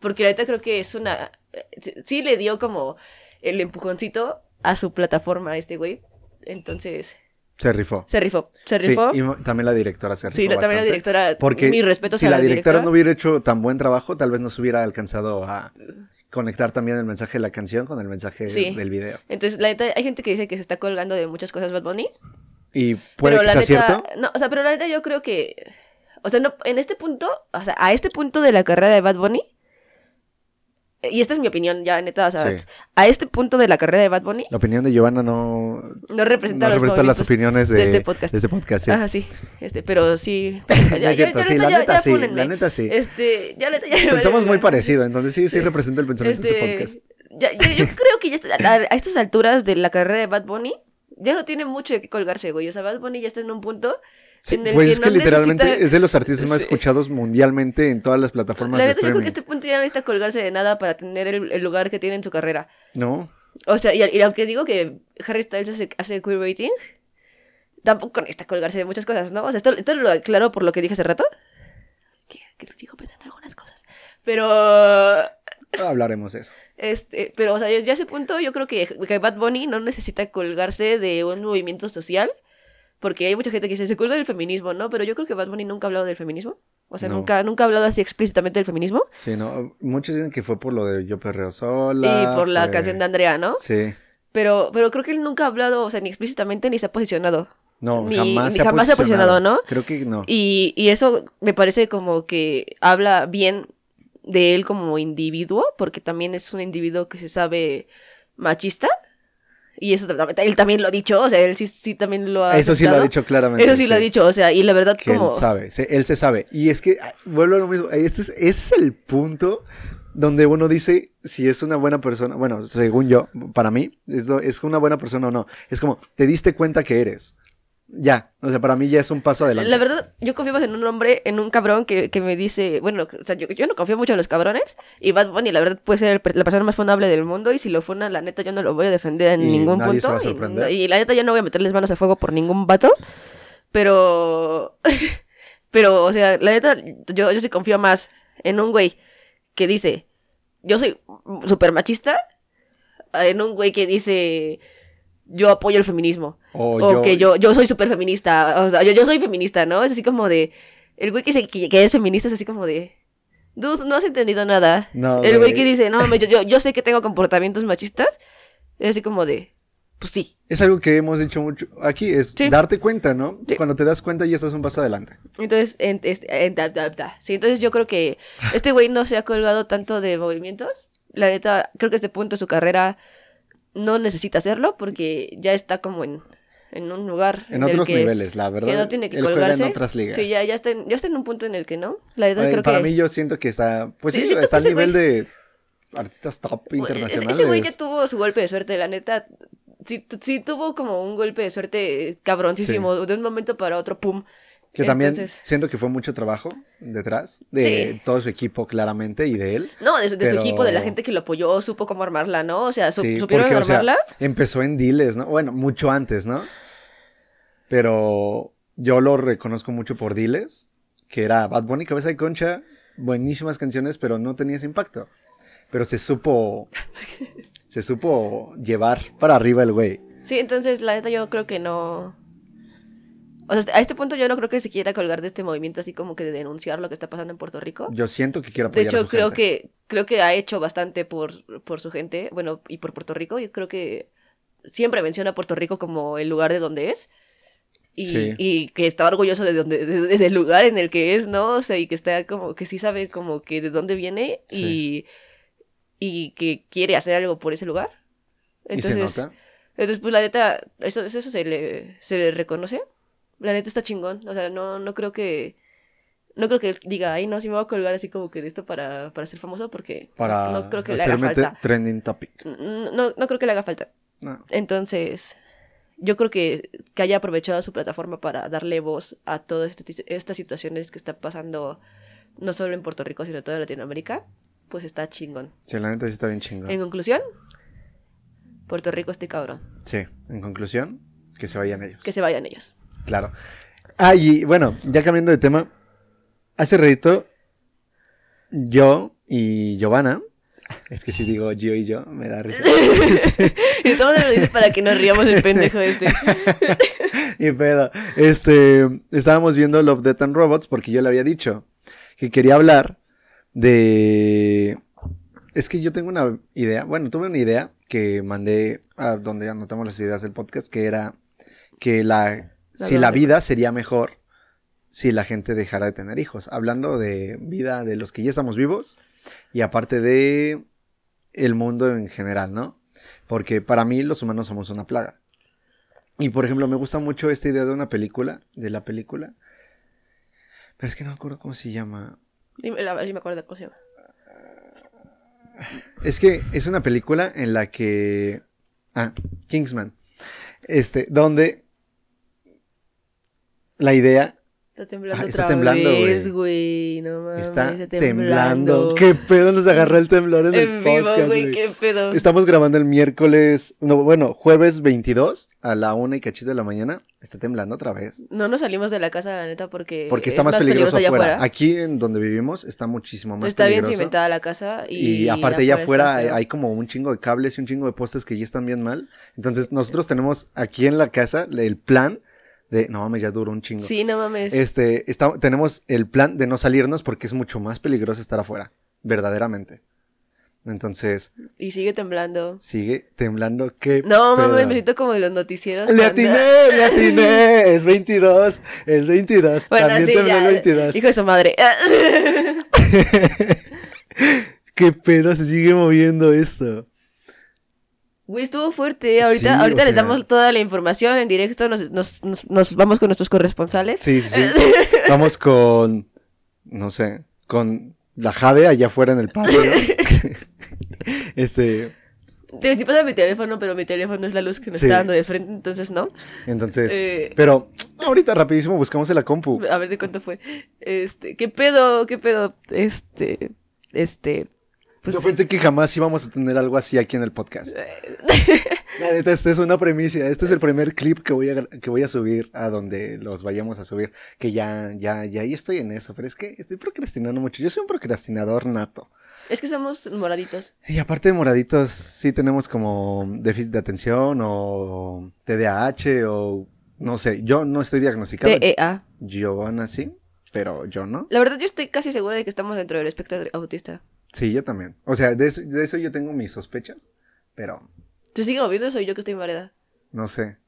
porque la neta creo que es una, sí- sí le dio como el empujoncito a su plataforma a este güey. Entonces, Se rifó. se rifó, se Sí, rifó. y también la directora se rifó. Sí, también la directora, Porque mis respetos si la la directora, directora. no hubiera hecho tan buen trabajo, tal vez no se hubiera alcanzado a conectar también el mensaje de la canción con el mensaje Sí. del video. Entonces, la neta, hay gente que dice que se está colgando de muchas cosas Bad Bunny. Y puede pero que la sea neta, cierto. no, o sea, pero la neta yo creo que, o sea, no, en este punto, o sea, a este punto de la carrera de Bad Bunny, y esta es mi opinión ya, neta, o sea, Sí. a este punto de la carrera de Bad Bunny, La opinión de Giovanna no, no representa, no representa las opiniones de, de este podcast. de este podcast, sí. Ajá, sí, este, pero sí. No es cierto, sí, la neta sí, fúnenme. la neta sí. Este, ya neta ya Pensamos muy parecido, entonces sí, sí representa el pensamiento de Este, este podcast. ya- yo, yo creo que ya está- a, a estas alturas de la carrera de Bad Bunny, ya no tiene mucho de qué colgarse, güey. O sea, Bad Bunny ya está en un punto Sí, en el pues que es que no literalmente necesita- es de los artistas más Sí. escuchados mundialmente en todas las plataformas La de neta, yo creo que streaming. este punto ya no necesita colgarse de nada para tener el, el lugar que tiene en su carrera. No, O sea, y, y aunque digo que Harry Styles hace, hace queer rating, tampoco necesita colgarse de muchas cosas, ¿no? O sea, esto, esto lo aclaro por lo que dije hace rato. Que, que sigo pensando algunas cosas. Pero. hablaremos de eso. Este, pero, o sea, ya ya a ese punto yo creo que, que Bad Bunny no necesita colgarse de un movimiento social. Porque hay mucha gente que dice, se cuelga del feminismo, ¿no? Pero yo creo que Bad Bunny nunca ha hablado del feminismo. O sea, No. nunca, nunca ha hablado así explícitamente del feminismo. Sí, no, muchos dicen que fue por lo de Yo Perreo Sola. y por la canción de Andrea, ¿no? Sí, Pero, pero creo que él nunca ha hablado, o sea, ni explícitamente ni se ha posicionado. no, Ni- jamás, ni se ha, jamás se ha posicionado, ¿no? Creo que no. Y, y eso me parece como que habla bien de él como individuo, porque también es un individuo que se sabe machista. Y eso él también lo ha dicho, o sea, él sí, sí también lo ha Eso sí lo ha aceptado. dicho claramente. Eso sí, lo ha dicho, o sea, y la verdad Que como... él sabe, él se sabe. Y es que, ah, vuelvo a lo mismo, este es, ese es el punto donde uno dice si es una buena persona. Bueno, según yo, para mí, es, es una buena persona o no. Es como, te diste cuenta que eres. Ya, o sea, para mí ya es un paso adelante. La verdad, yo confío más en un hombre, en un cabrón que, que me dice, bueno, o sea, yo, yo no confío mucho en los cabrones, y Bad Bunny la verdad puede ser la persona más funable del mundo, y si lo funa, la neta yo no lo voy a defender en Y ningún nadie se punto, va a y- y, la neta yo no voy a meterles manos a fuego por ningún vato, pero, pero, o sea, la neta, yo, yo sí confío más en un güey que dice, yo soy súper machista, en un güey que dice, yo apoyo el feminismo. O O yo- que yo, yo soy súper feminista. O sea, yo, yo soy feminista, ¿no? Es así como de. El güey que, se- que, que es feminista es así como de. Dude, no has entendido nada. No, el güey que dice, no, me- yo, yo, yo sé que tengo comportamientos machistas. Es así como de, pues sí. Es algo que hemos dicho mucho aquí, es Sí. darte cuenta, ¿no? Sí. Cuando te das cuenta ya estás un paso adelante. Entonces, en- da- da- da. Sí, entonces yo creo que este güey no se ha colgado tanto de movimientos. La neta, creo que este punto de su carrera no necesita hacerlo porque ya está como en, en un lugar. En otros que- niveles, la verdad. Que no tiene que él juega colgarse. en otras ligas. Sí, ya, ya, está en, ya está en un punto en el que no. La neta, Ay, creo para que. mí yo siento que está, pues Sí, está al nivel güey- de artistas top Ese- internacionales. Ese güey que tuvo su golpe de suerte, la neta, sí, sí tuvo como un golpe de suerte cabroncísimo, de un momento para otro, pum. Que también Entonces- siento que fue mucho trabajo detrás de Sí. todo su equipo claramente y de él. No, de su, de su Pero- equipo, de la gente que lo apoyó, supo cómo armarla, ¿no? O sea, su- Sí, supieron porque, o sea, armarla. empezó en Diles, ¿no? Bueno, mucho antes, ¿no? Pero yo lo reconozco mucho por Diles, que era Bad Bunny, Cabeza de Concha, buenísimas canciones, pero no tenía ese impacto. Pero se supo, se supo llevar para arriba el güey. Sí, entonces la neta yo creo que no. O sea, a este punto yo no creo que se quiera colgar de este movimiento así como que de denunciar lo que está pasando en Puerto Rico. Yo siento que quiero De apoyar a hecho, su creo gente. que, creo que ha hecho bastante por, por su gente, bueno, y por Puerto Rico. Yo creo que siempre menciona a Puerto Rico como el lugar de donde es. Y, Sí. y que está orgulloso de donde, de- de- del lugar en el que es, ¿no? O sea, y que está como, que sí sabe como que de dónde viene y, y que quiere hacer algo por ese lugar. Y se Entonces, nota. entonces pues la neta, eso, eso se, le, se le reconoce. La neta está chingón. O sea, no, no creo que. No creo que él diga, ay, no, si me voy a colgar así como que de esto para, para ser famoso, porque Para no creo que le haga falta. trending topic. No, no, no creo que le haga falta. No. Entonces, yo creo que, que haya aprovechado su plataforma para darle voz a todas este- estas situaciones que están pasando, no solo en Puerto Rico, sino en toda Latinoamérica, pues está chingón. Sí, la neta sí está bien chingón. En conclusión, Puerto Rico este cabrón. Sí, en conclusión, que se vayan ellos. Que se vayan ellos. Claro. Ah, y bueno, ya cambiando de tema, hace ratito yo y Giovanna, es que si digo yo y yo, me da risa. Y todo lo dice para que nos riamos del pendejo este. y pedo, este, estábamos viendo Love, Death and Robots porque yo le había dicho que quería hablar de... Es que yo tengo una idea, bueno, tuve una idea que mandé a donde anotamos las ideas del podcast, que era que la, si la vida sería mejor si la gente dejara de tener hijos. Hablando de vida de los que ya estamos vivos y aparte de el mundo en general, ¿no? Porque para mí los humanos somos una plaga. Y por ejemplo, me gusta mucho esta idea de una película, de la película. Pero es que no me acuerdo cómo se llama. Sí me acuerdo de cómo se llama. Es que es una película en la que. Ah, Kingsman. Este, donde la idea Está temblando está otra temblando, vez, güey. No mames, está está temblando. ¿Qué pedo nos agarró el temblor en, el vivo, podcast, güey, güey? qué pedo. Estamos grabando el miércoles, no, bueno, jueves 22 a la una y cachito de la mañana. Está temblando otra vez. No nos salimos de la casa, la neta, porque. Porque es está más peligroso afuera. Aquí en donde vivimos está muchísimo más Está bien peligroso. cimentada la casa. Y, Y, aparte allá afuera hay como un chingo de cables y un chingo de postes que ya están bien mal. Entonces nosotros tenemos aquí en la casa el plan de... No mames, ya duró un chingo. Sí, no mames. Este, está- tenemos el plan de no salirnos porque es mucho más peligroso estar afuera. Verdaderamente. Entonces, Y sigue temblando. sigue temblando. ¿Qué No pedo? mames, me siento como de los noticieros. Le atiné, le atiné. Es 22. Es 22. Bueno, También sí, tembló el 22. Hijo de su madre. ¿Qué pedo se sigue moviendo esto? Güey, estuvo fuerte. Ahorita, Sí, ahorita o les sea- damos toda la información en directo. Nos, nos, nos, nos vamos con nuestros corresponsales. Sí, sí, sí. Vamos con, no sé, con la Jade allá afuera en el patio. este, Te estoy pasando mi teléfono, pero mi teléfono es la luz que nos Sí. está dando de frente, entonces no. entonces, Eh. pero ahorita rapidísimo buscamos en la compu. A ver de cuánto fue. Este, ¿qué pedo? ¿Qué pedo? Este, este, pues Yo pensé que jamás íbamos a tener algo así aquí en el podcast. La neta, esta es una premisa. Este es el primer clip que voy a, que voy a subir a donde los vayamos a subir. Que ya, ya, ya ahí estoy en eso. Pero es que estoy procrastinando mucho. Yo soy un procrastinador nato. es que somos moraditos. Y aparte de moraditos, sí tenemos como déficit de atención o TDAH o no sé, yo no estoy diagnosticado. T-E-A. Giovanna sí. pero yo no. La verdad, yo estoy casi segura de que estamos dentro del espectro autista. Sí, yo también. O sea, de eso, de eso yo tengo mis sospechas, pero ¿Se sigue moviendo o soy yo que estoy inválida? no sé.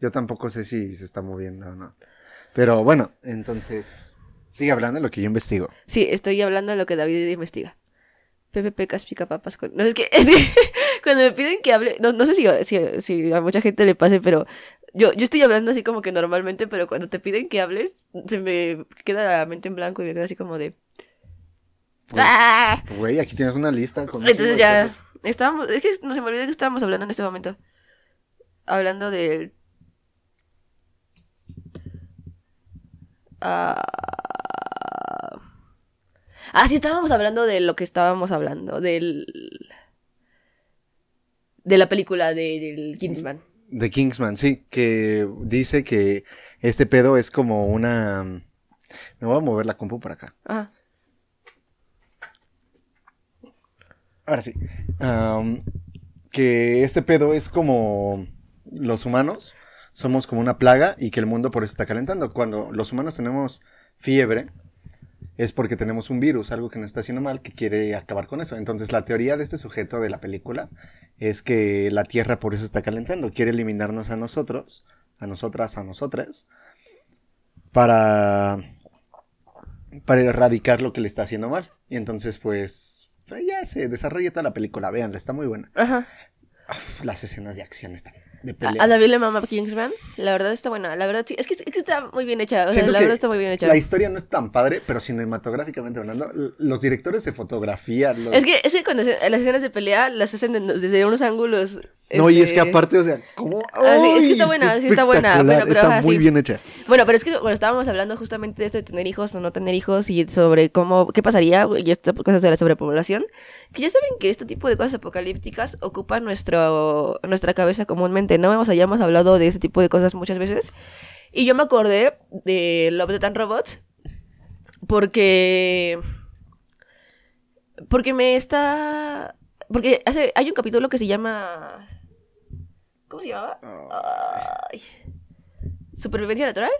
Yo tampoco sé si se está moviendo o no. Pero bueno, entonces, sigue hablando de lo que yo investigo. Sí, estoy hablando de lo que David investiga. Pepe Pecas pica papas con... No, es que, es que cuando me piden que hable... No, no sé si, si, si a mucha gente le pase, pero yo, yo estoy hablando así como que normalmente, pero cuando te piden que hables, se me queda la mente en blanco y me queda así como de... Pues, ¡Ah! Güey, aquí tienes una lista con Entonces ya... cosas. Estábamos... Es que no se me olvidó que estábamos hablando en este momento. Hablando del... Ah... Ah, sí, estábamos hablando de lo que estábamos hablando, del... De la película de, del Kingsman. De Kingsman, sí, que dice que este pedo es como una... Me voy a mover la compu para acá. Ah, Ahora sí. Que este pedo es como los humanos somos como una plaga y que el mundo por eso está calentando. Cuando los humanos tenemos fiebre es porque tenemos un virus, algo que nos está haciendo mal, que quiere acabar con eso. Entonces la teoría de este sujeto de la película es que la Tierra por eso está calentando, quiere eliminarnos a nosotros, a nosotras, a nosotras, para, para erradicar lo que le está haciendo mal. Y entonces pues ya se desarrolla toda la película, véanla, está muy buena. ajá. Uf, las escenas de acción están de A, pelea. a David le mama Kingsman. La verdad está buena. La verdad sí. Es que, es que está muy bien hecha. O sea, la verdad está muy bien hecha. La historia no es tan padre, pero cinematográficamente hablando, los directores de fotografía, los... Es que, es que cuando se- las escenas de pelea las hacen en- desde unos ángulos. No, y es que este, aparte, o sea, ¿cómo? Ah, sí, es que está buena, sí está buena, bueno, pero está ajá, muy sí. bien hecha. Bueno, pero es que cuando estábamos hablando justamente de esto de tener hijos o no tener hijos y sobre cómo, qué pasaría y estas cosas de la sobrepoblación, que ya saben que este tipo de cosas apocalípticas ocupan nuestro, nuestra cabeza comúnmente, ¿no? O sea, ya hemos hablado de este tipo de cosas muchas veces. Y yo me acordé de Love, Death and Robots porque... Porque me está... Porque hace, hay un capítulo que se llama... ¿Cómo se llamaba? Ay. ¿Supervivencia natural?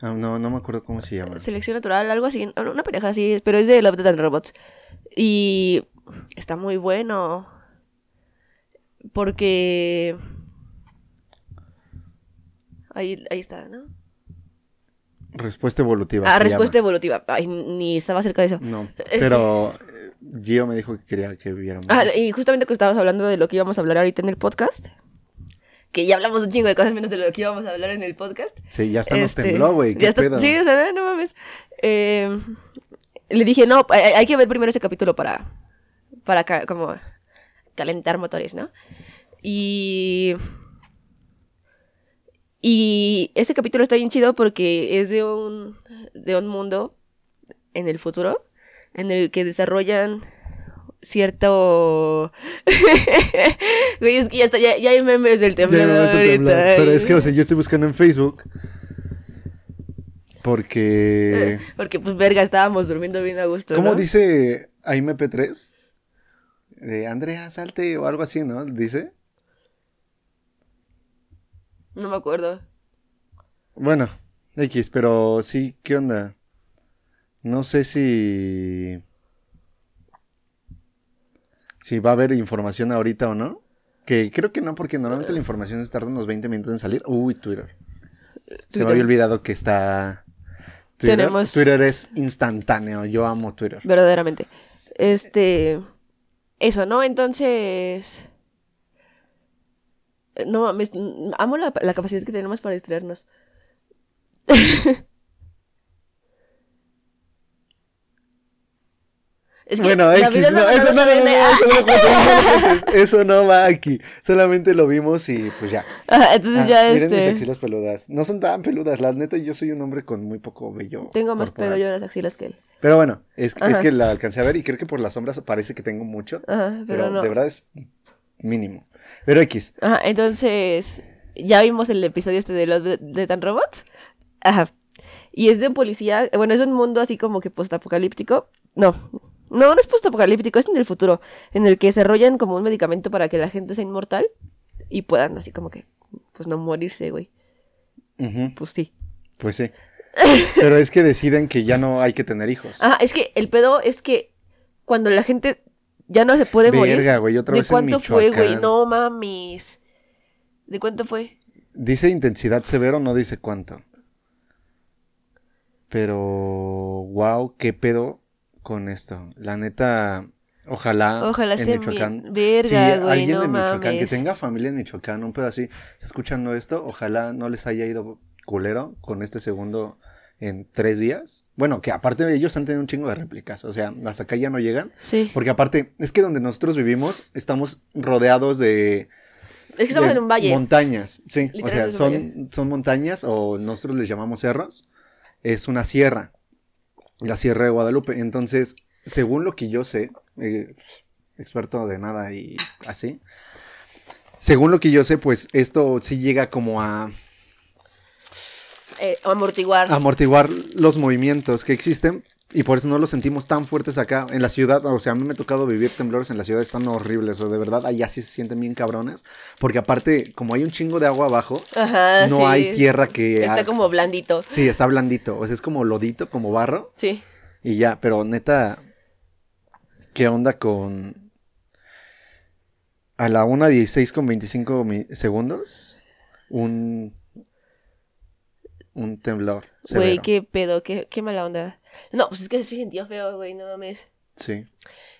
No, no me acuerdo cómo se llama. Selección natural, algo así. Una pareja así, pero es de Love, Death and Robots. Y está muy bueno. Porque... Ahí, ahí está, ¿no? Respuesta evolutiva. Ah, respuesta evolutiva. Ay, ni estaba cerca de eso. No, Este- pero eh, Gio me dijo que quería que viéramos. Ah, y justamente que estábamos hablando de lo que íbamos a hablar ahorita en el podcast. Que ya hablamos un chingo de cosas menos de lo que íbamos a hablar en el podcast. Sí, ya hasta nos Este, tembló, güey. ¿Qué ya está- pedo? Sí, o sea, no mames. Eh, le dije, no, hay, que ver primero ese capítulo para, para como calentar motores, ¿no? Y... Y ese capítulo está bien chido porque es de un, de un mundo en el futuro en el que desarrollan cierto... Güey, es que ya, está, ya, ya hay memes del temblor ahorita. Pero es que, o sea, yo estoy buscando en Facebook. Porque. Porque, pues, verga, estábamos durmiendo bien a gusto. ¿Cómo ¿no? dice AIMP3? De Andrea, salte o algo así, ¿no? Dice. No me acuerdo. Bueno, X, pero sí, ¿qué onda? No sé si. Si va a haber información ahorita o no. Que creo que no, porque normalmente la información se tarda unos 20 minutos en salir. Uy, Twitter. Se me había olvidado que está. Twitter. Tenemos- Twitter es instantáneo. Yo amo Twitter. Verdaderamente. Este. Eso, ¿no? Entonces. No mames. Amo la, la capacidad que tenemos para distraernos. Es que Bueno, la X, vida no, eso no, no- eso no va aquí. Solamente lo vimos y pues ya. Ajá, Entonces Ah, ya miren mis este. axilas peludas. No son tan peludas, la neta, yo soy un hombre con muy poco vello. Tengo más pelo yo en las axilas que él. Pero bueno, es, que la alcancé a ver y creo que por las sombras parece que tengo mucho. Ajá, pero, pero no. de verdad es mínimo. Pero X. Ajá, entonces, ya vimos el episodio este de los de, de Tan Robots. Ajá. Y es de un policía, bueno, es de un mundo así como que postapocalíptico. No, no, no es postapocalíptico, es en el futuro, en el que desarrollan como un medicamento para que la gente sea inmortal y puedan así como que, pues no morirse, güey. Pues sí. Pues sí. Pero es que deciden que ya no hay que tener hijos. Ah, es que el pedo es que cuando la gente ya no se puede morir. Verga, güey, otra ¿De vez en cuánto fue, güey? No mames. ¿De cuánto fue? Dice intensidad severo, no dice cuánto. Pero, wow, qué pedo con esto. La neta, ojalá, Ojalá en Michoacán. bien. Verga, si alguien no de Michoacán que mames. tenga familia en Michoacán, un pedo así, escuchando esto, ojalá no les haya ido culero con este segundo en tres días. Bueno, que aparte de ellos han tenido un chingo de réplicas, o sea, hasta acá ya no llegan. Sí. Porque aparte, es que donde nosotros vivimos, estamos rodeados de Es que estamos en un valle. Montañas, sí. O sea, son, son montañas o nosotros les llamamos cerros. Es una sierra. La Sierra de Guadalupe. Entonces, según lo que yo sé, eh, experto de nada y así. Según lo que yo sé, pues esto sí llega como a Eh, amortiguar. amortiguar los movimientos que existen y por eso no los sentimos tan fuertes acá en la ciudad. O sea, a mí me ha tocado vivir temblores en la ciudad, están horribles, o de verdad, allá sí se sienten bien cabrones. Porque aparte, como hay un chingo de agua abajo, Ajá, no sí. hay tierra que... Está como blandito. Sí, está blandito, o sea, es como lodito, como barro Sí. y ya, pero neta, ¿qué onda con... A la 1.16 con 25 mi- segundos, un... Un temblor. Güey, qué pedo, qué, qué mala onda. No, pues es que se sintió feo, güey, no mames. Sí.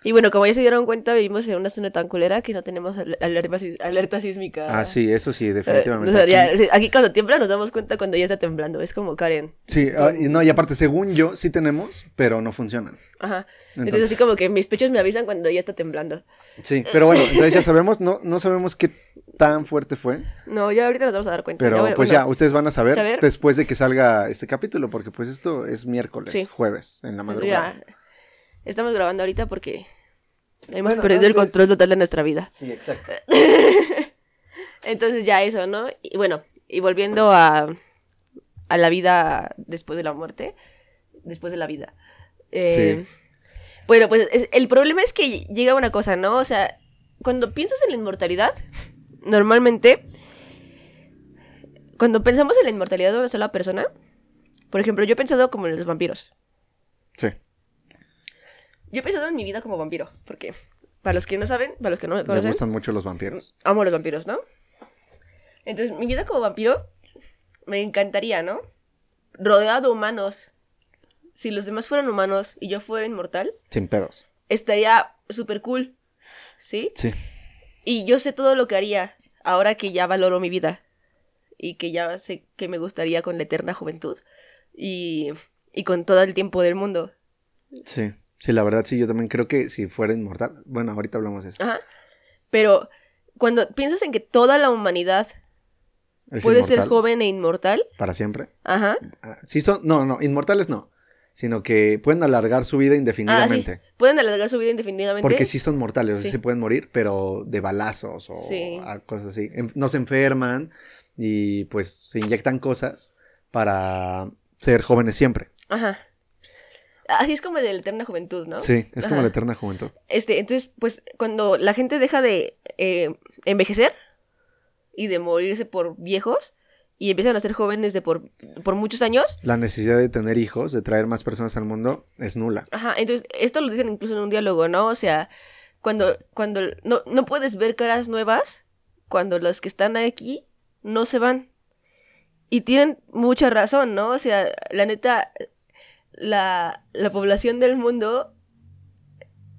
Y bueno, como ya se dieron cuenta, vivimos en una zona tan culera que no tenemos al- alerta, alerta sísmica. Ah, sí, eso sí, Eh, definitivamente. o sea, ya- Aquí- cuando tiembla nos damos cuenta cuando ya está temblando. Es como Karen. Sí, ah, y no, y aparte, según yo, sí tenemos, pero no funcionan. Ajá. Entonces, Entonces- así como que mis pechos me avisan cuando ya está temblando. Sí, pero bueno, entonces ya sabemos, no, no sabemos qué tan fuerte fue, No, ya ahorita nos vamos a dar cuenta. pero Ya, bueno, pues bueno, ya, ustedes van a saber, saber. después de que salga este capítulo, porque pues esto es miércoles, Sí. jueves, en la madrugada. ya. Estamos grabando ahorita porque hemos Bueno, perdido el control total de nuestra vida. Sí, exacto. Entonces ya eso, ¿no? Y bueno, y volviendo a, a la vida después de la muerte, después de la vida. Eh, Bueno, pues es- el problema es que llega una cosa, ¿no? O sea, cuando piensas en la inmortalidad, normalmente, cuando pensamos en la inmortalidad de una sola persona, por ejemplo, yo he pensado como en los vampiros. Sí. Yo he pensado en mi vida como vampiro, porque para los que no saben, para los que no me ¿Le conocen, gustan mucho los vampiros? amo los vampiros, ¿no? Entonces, mi vida como vampiro me encantaría, ¿no? Rodeado de humanos. Si los demás fueran humanos y yo fuera inmortal, Sin pedos. estaría súper cool. ¿Sí? Sí. Y yo sé todo lo que haría ahora que ya valoro mi vida. Y que ya sé que me gustaría con la eterna juventud. Y, y con todo el tiempo del mundo. Sí. Sí, la verdad sí, yo también creo que si fuera inmortal. Bueno, ahorita hablamos de eso. Ajá. Pero cuando piensas en que toda la humanidad ¿Es puede ser joven e inmortal, Para siempre. ajá. Ah, sí son, no, no, inmortales no. Sino que pueden alargar su vida Ah, sí. indefinidamente. Pueden alargar su vida indefinidamente. Porque sí son mortales, o sea, Sí. sí pueden morir, pero de balazos o Sí. cosas así. Em- No se enferman y pues se inyectan cosas para ser jóvenes siempre. Ajá. Así es como de la eterna juventud, ¿no? Sí, es como Ajá. la eterna juventud. Este, entonces, pues, cuando la gente deja de eh, envejecer y de morirse por viejos y empiezan a ser jóvenes de por, por muchos años, La necesidad de tener hijos, de traer más personas al mundo, es nula. ajá, entonces, esto lo dicen incluso en un diálogo, ¿no? O sea, cuando, cuando no, no puedes ver caras nuevas cuando los que están aquí no se van. Y tienen mucha razón, ¿no? O sea, la neta, la, la población del mundo,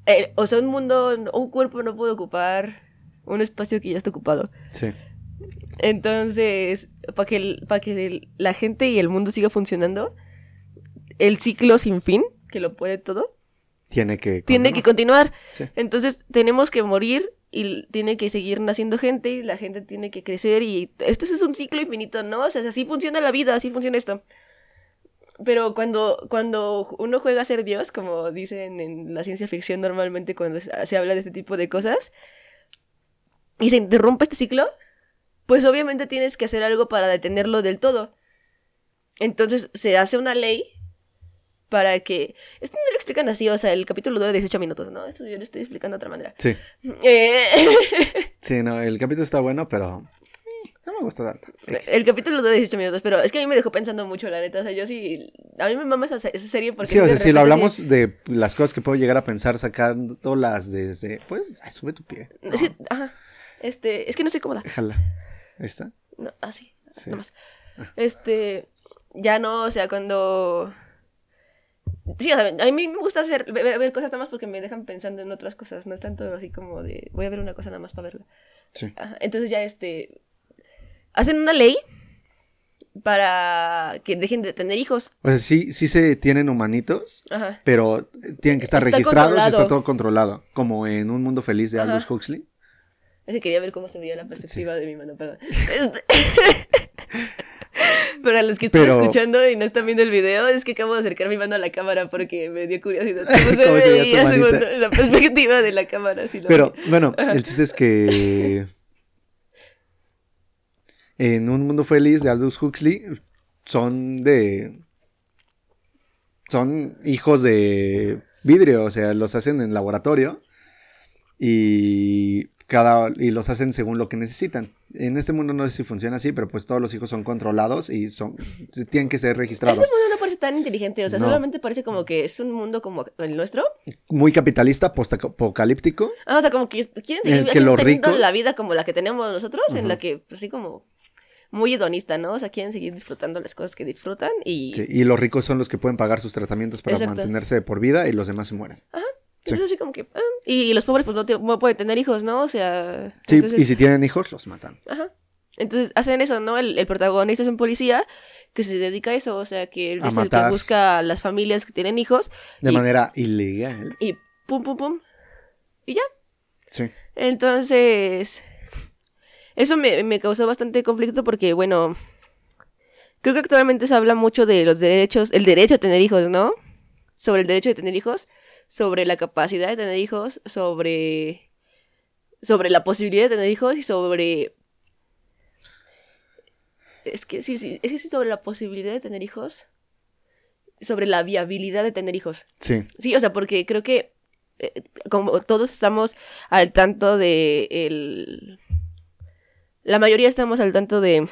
eh, o sea, un mundo, un cuerpo no puede ocupar un espacio que ya está ocupado. Sí. Entonces, para que, el- pa' que la gente y el mundo siga funcionando, el ciclo sin fin, que lo puede todo, Tiene que. tiene que continuar. continuar. Sí. Entonces, tenemos que morir y tiene que seguir naciendo gente y la gente tiene que crecer y este es un ciclo infinito, ¿no? O sea, así funciona la vida, así funciona esto. Pero cuando, cuando uno juega a ser Dios, como dicen en la ciencia ficción normalmente cuando se habla de este tipo de cosas, y se interrumpe este ciclo, pues obviamente tienes que hacer algo para detenerlo del todo. Entonces se hace una ley para que... Esto no lo explican así, o sea, el capítulo dura 18 minutos, ¿no? Esto yo lo estoy explicando de otra manera. Sí. Eh, Sí, no, el capítulo está bueno, pero. Me gustó tanto. El capítulo dura 18 minutos, pero es que a mí me dejó pensando mucho, la neta. O sea, yo sí. A mí me mama esa, esa serie porque. Sí, o de sea, si lo hablamos sí- de las cosas que puedo llegar a pensar sacándolas desde. Pues, ay, sube tu pie. No, es que- ajá. Este. Es que no estoy cómoda. déjala. Ahí está. No, así. Sí. Nomás. Este. Ya no, o sea, cuando. Sí, o sea, a mí me gusta hacer, ver, ver cosas nada más porque me dejan pensando en otras cosas. No es tanto así como de. Voy a ver una cosa nada más para verla. Sí. Ajá, Entonces ya este. Hacen una ley para que dejen de tener hijos. O sea, sí, sí se tienen humanitos, Ajá. pero tienen que estar Está registrados y está controlado. todo controlado. Como en Un Mundo Feliz de Ajá. Aldous Huxley. Ese quería ver cómo se veía la perspectiva de mi mano, perdón. Este- Para los que están Pero- escuchando y no están viendo el video, es que acabo de acercar mi mano a la cámara porque me dio curiosidad cómo se ¿Cómo se veía según la perspectiva de la cámara. si Pero, vi. bueno, el chiste es que. En Un Mundo Feliz de Aldous Huxley son de. Son hijos de vidrio, o sea, los hacen en laboratorio y cada y los hacen según lo que necesitan. En este mundo no sé si funciona así, pero pues todos los hijos son controlados y son tienen que ser registrados. Ese mundo no parece tan inteligente, o sea, No. solamente parece como que es un mundo como el nuestro. Muy capitalista, postapocalíptico. Ah, o sea, como que quieren seguir que los ricos- la vida como la que tenemos nosotros, en la que, pues, así como muy hedonista, ¿no? O sea, quieren seguir disfrutando las cosas que disfrutan y Sí, y los ricos son los que pueden pagar sus tratamientos para Exacto. mantenerse de por vida y los demás se mueren. Sí. es así como que... ah, Y los pobres pues no, te- no pueden tener hijos, ¿no? O sea... Sí, entonces- y si tienen hijos, los matan. Ajá. Entonces hacen eso, ¿no? El, el protagonista es un policía que se dedica a eso, o sea, que es el que busca a las familias que tienen hijos De Y- manera ilegal. y pum, pum, pum. Y ya. Sí. Entonces, eso me, me causó bastante conflicto porque, bueno, creo que actualmente se habla mucho de los derechos, el derecho a tener hijos, ¿no? Sobre el derecho de tener hijos, sobre la capacidad de tener hijos, sobre, sobre la posibilidad de tener hijos y sobre... Es que sí, sí, es que sí, sobre la posibilidad de tener hijos, sobre la viabilidad de tener hijos. Sí. Sí, o sea, porque creo que eh, como todos estamos al tanto de el... La mayoría estamos al tanto de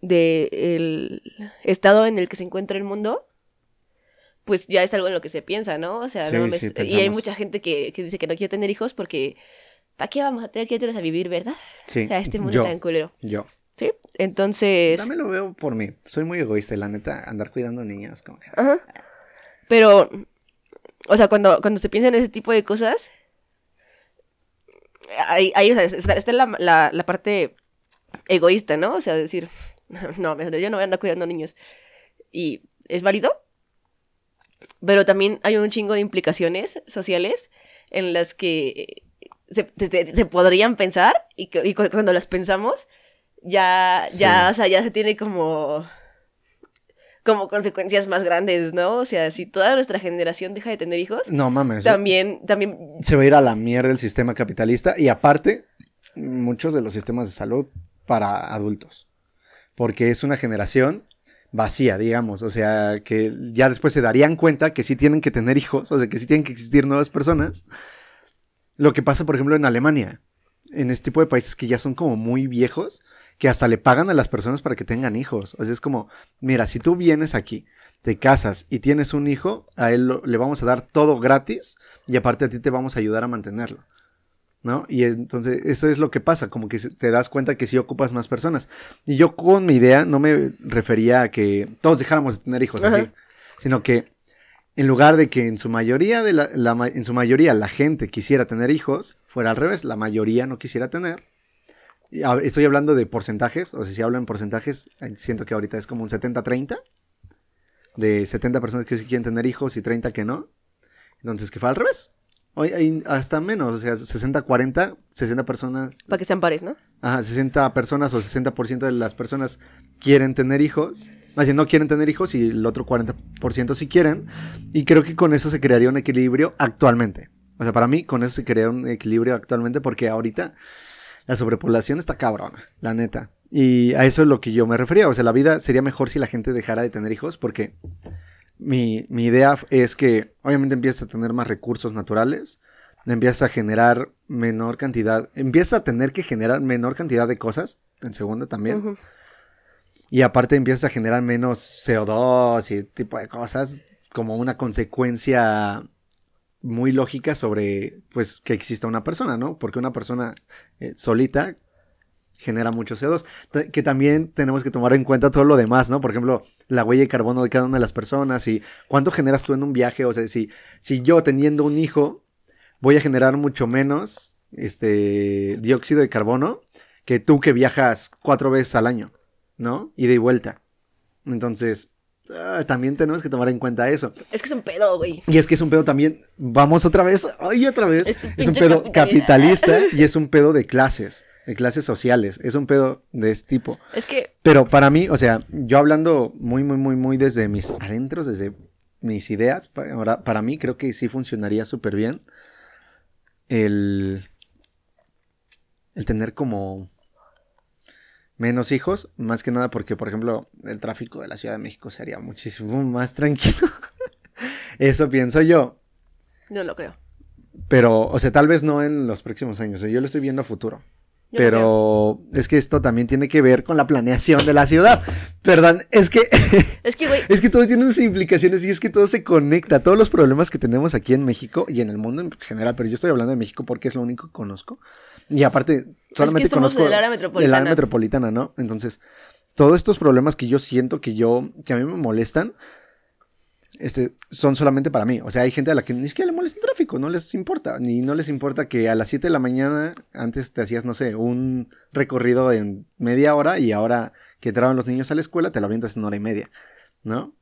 de el estado en el que se encuentra el mundo, pues ya es algo en lo que se piensa, ¿no? O sea, Sí, no sí, y hay mucha gente que, que dice que no quiere tener hijos porque ¿para qué vamos a tener criaturas a vivir, verdad? Sí. A este mundo yo, tan culero. yo. Sí, entonces... También lo veo por mí. Soy muy egoísta la neta, andar cuidando niños. Como que... Ajá. Pero, o sea, cuando, cuando se piensa en ese tipo de cosas, ahí, ahí, o sea, está, está la, la, la parte egoísta, ¿no? O sea, decir, no, yo no voy a andar cuidando niños. Y es válido, pero también hay un chingo de implicaciones sociales en las que se, te- te podrían pensar y, que- y cu- cuando las pensamos, ya, ya, o sea, ya se tiene como como consecuencias más grandes, ¿no? O sea, si toda nuestra generación deja de tener hijos, No mames. también, también, Se va a ir a la mierda el sistema capitalista y aparte, muchos de los sistemas de salud para adultos. Porque es una generación vacía, digamos. O sea, que ya después se darían cuenta que sí tienen que tener hijos, o sea, que sí tienen que existir nuevas personas. Lo que pasa, por ejemplo, en Alemania, en este tipo de países que ya son como muy viejos, que hasta le pagan a las personas para que tengan hijos. O sea, es como, mira, si tú vienes aquí, te casas y tienes un hijo, a él lo- le vamos a dar todo gratis y aparte a ti te vamos a ayudar a mantenerlo. ¿No? Y entonces eso es lo que pasa, como que te das cuenta que sí ocupas más personas. Y yo con mi idea no me refería a que todos dejáramos de tener hijos así, sino que en lugar de que en su mayoría de la, en su mayoría la gente quisiera tener hijos, fuera al revés, la mayoría no quisiera tener. Estoy hablando de porcentajes, o sea, si hablo en porcentajes, eh, siento que ahorita es como un 70-30, de 70 personas que sí quieren tener hijos y 30 que no. Entonces, que fue al revés. Hoy hay hasta menos, o sea, 60-40, 60 personas, para que sean pares, ¿no? ajá, 60 personas o 60% de las personas quieren tener hijos. Más bien, no quieren tener hijos y el otro 40% sí quieren. Y creo que con eso se crearía un equilibrio actualmente. O sea, para mí con eso se crea un equilibrio actualmente porque ahorita la sobrepoblación está cabrona, la neta. Y a eso es lo que yo me refería. O sea, la vida sería mejor si la gente dejara de tener hijos porque mi, mi idea es que obviamente empiezas a tener más recursos naturales, empiezas a generar menor cantidad, empiezas a tener que generar menor cantidad de cosas en segundo también. Y aparte empiezas a generar menos CO2 y tipo de cosas como una consecuencia muy lógica sobre pues que exista una persona, ¿no? Porque una persona eh, solita genera mucho CO2, T- que también tenemos que tomar en cuenta todo lo demás, ¿no? Por ejemplo, la huella de carbono de cada una de las personas y cuánto generas tú en un viaje, o sea, si, si yo teniendo un hijo voy a generar mucho menos este dióxido de carbono que tú que viajas cuatro veces al año, ¿no? Y vuelta. Entonces, ah, también tenemos que tomar en cuenta eso. Es que es un pedo, güey. Y es que es un pedo también, vamos otra vez, ay, otra vez, es un pedo capitalista. capitalista y es un pedo de clases, de clases sociales, es un pedo de este tipo. Es que, Pero para mí, o sea, yo hablando muy, muy, muy, muy desde mis adentros, desde mis ideas, para, ahora, para mí creo que sí funcionaría súper bien el, el tener como menos hijos, más que nada porque, por ejemplo, el tráfico de la Ciudad de México sería muchísimo más tranquilo. Eso pienso yo. no lo creo. Pero, o sea, tal vez no en los próximos años. sea, yo lo estoy viendo a futuro. Yo. Pero es que esto también tiene que ver con la planeación de la ciudad. Perdón, es que Es que, güey, es que todo tiene sus implicaciones y es que todo se conecta. Todos los problemas que tenemos aquí en México y en el mundo en general, pero yo estoy hablando de México porque es lo único que conozco. Y aparte, solamente somos conozco del área el metropolitana. área metropolitana, ¿no? Entonces, todos estos problemas que yo siento que yo, que a mí me molestan, este, son solamente para mí. O sea, hay gente a la que ni siquiera le molesta el tráfico, no les importa. Ni no les importa que a las 7 de la mañana antes te hacías, no sé, un recorrido en media hora y ahora que entraban los niños a la escuela te lo avientas en hora y media, ¿no?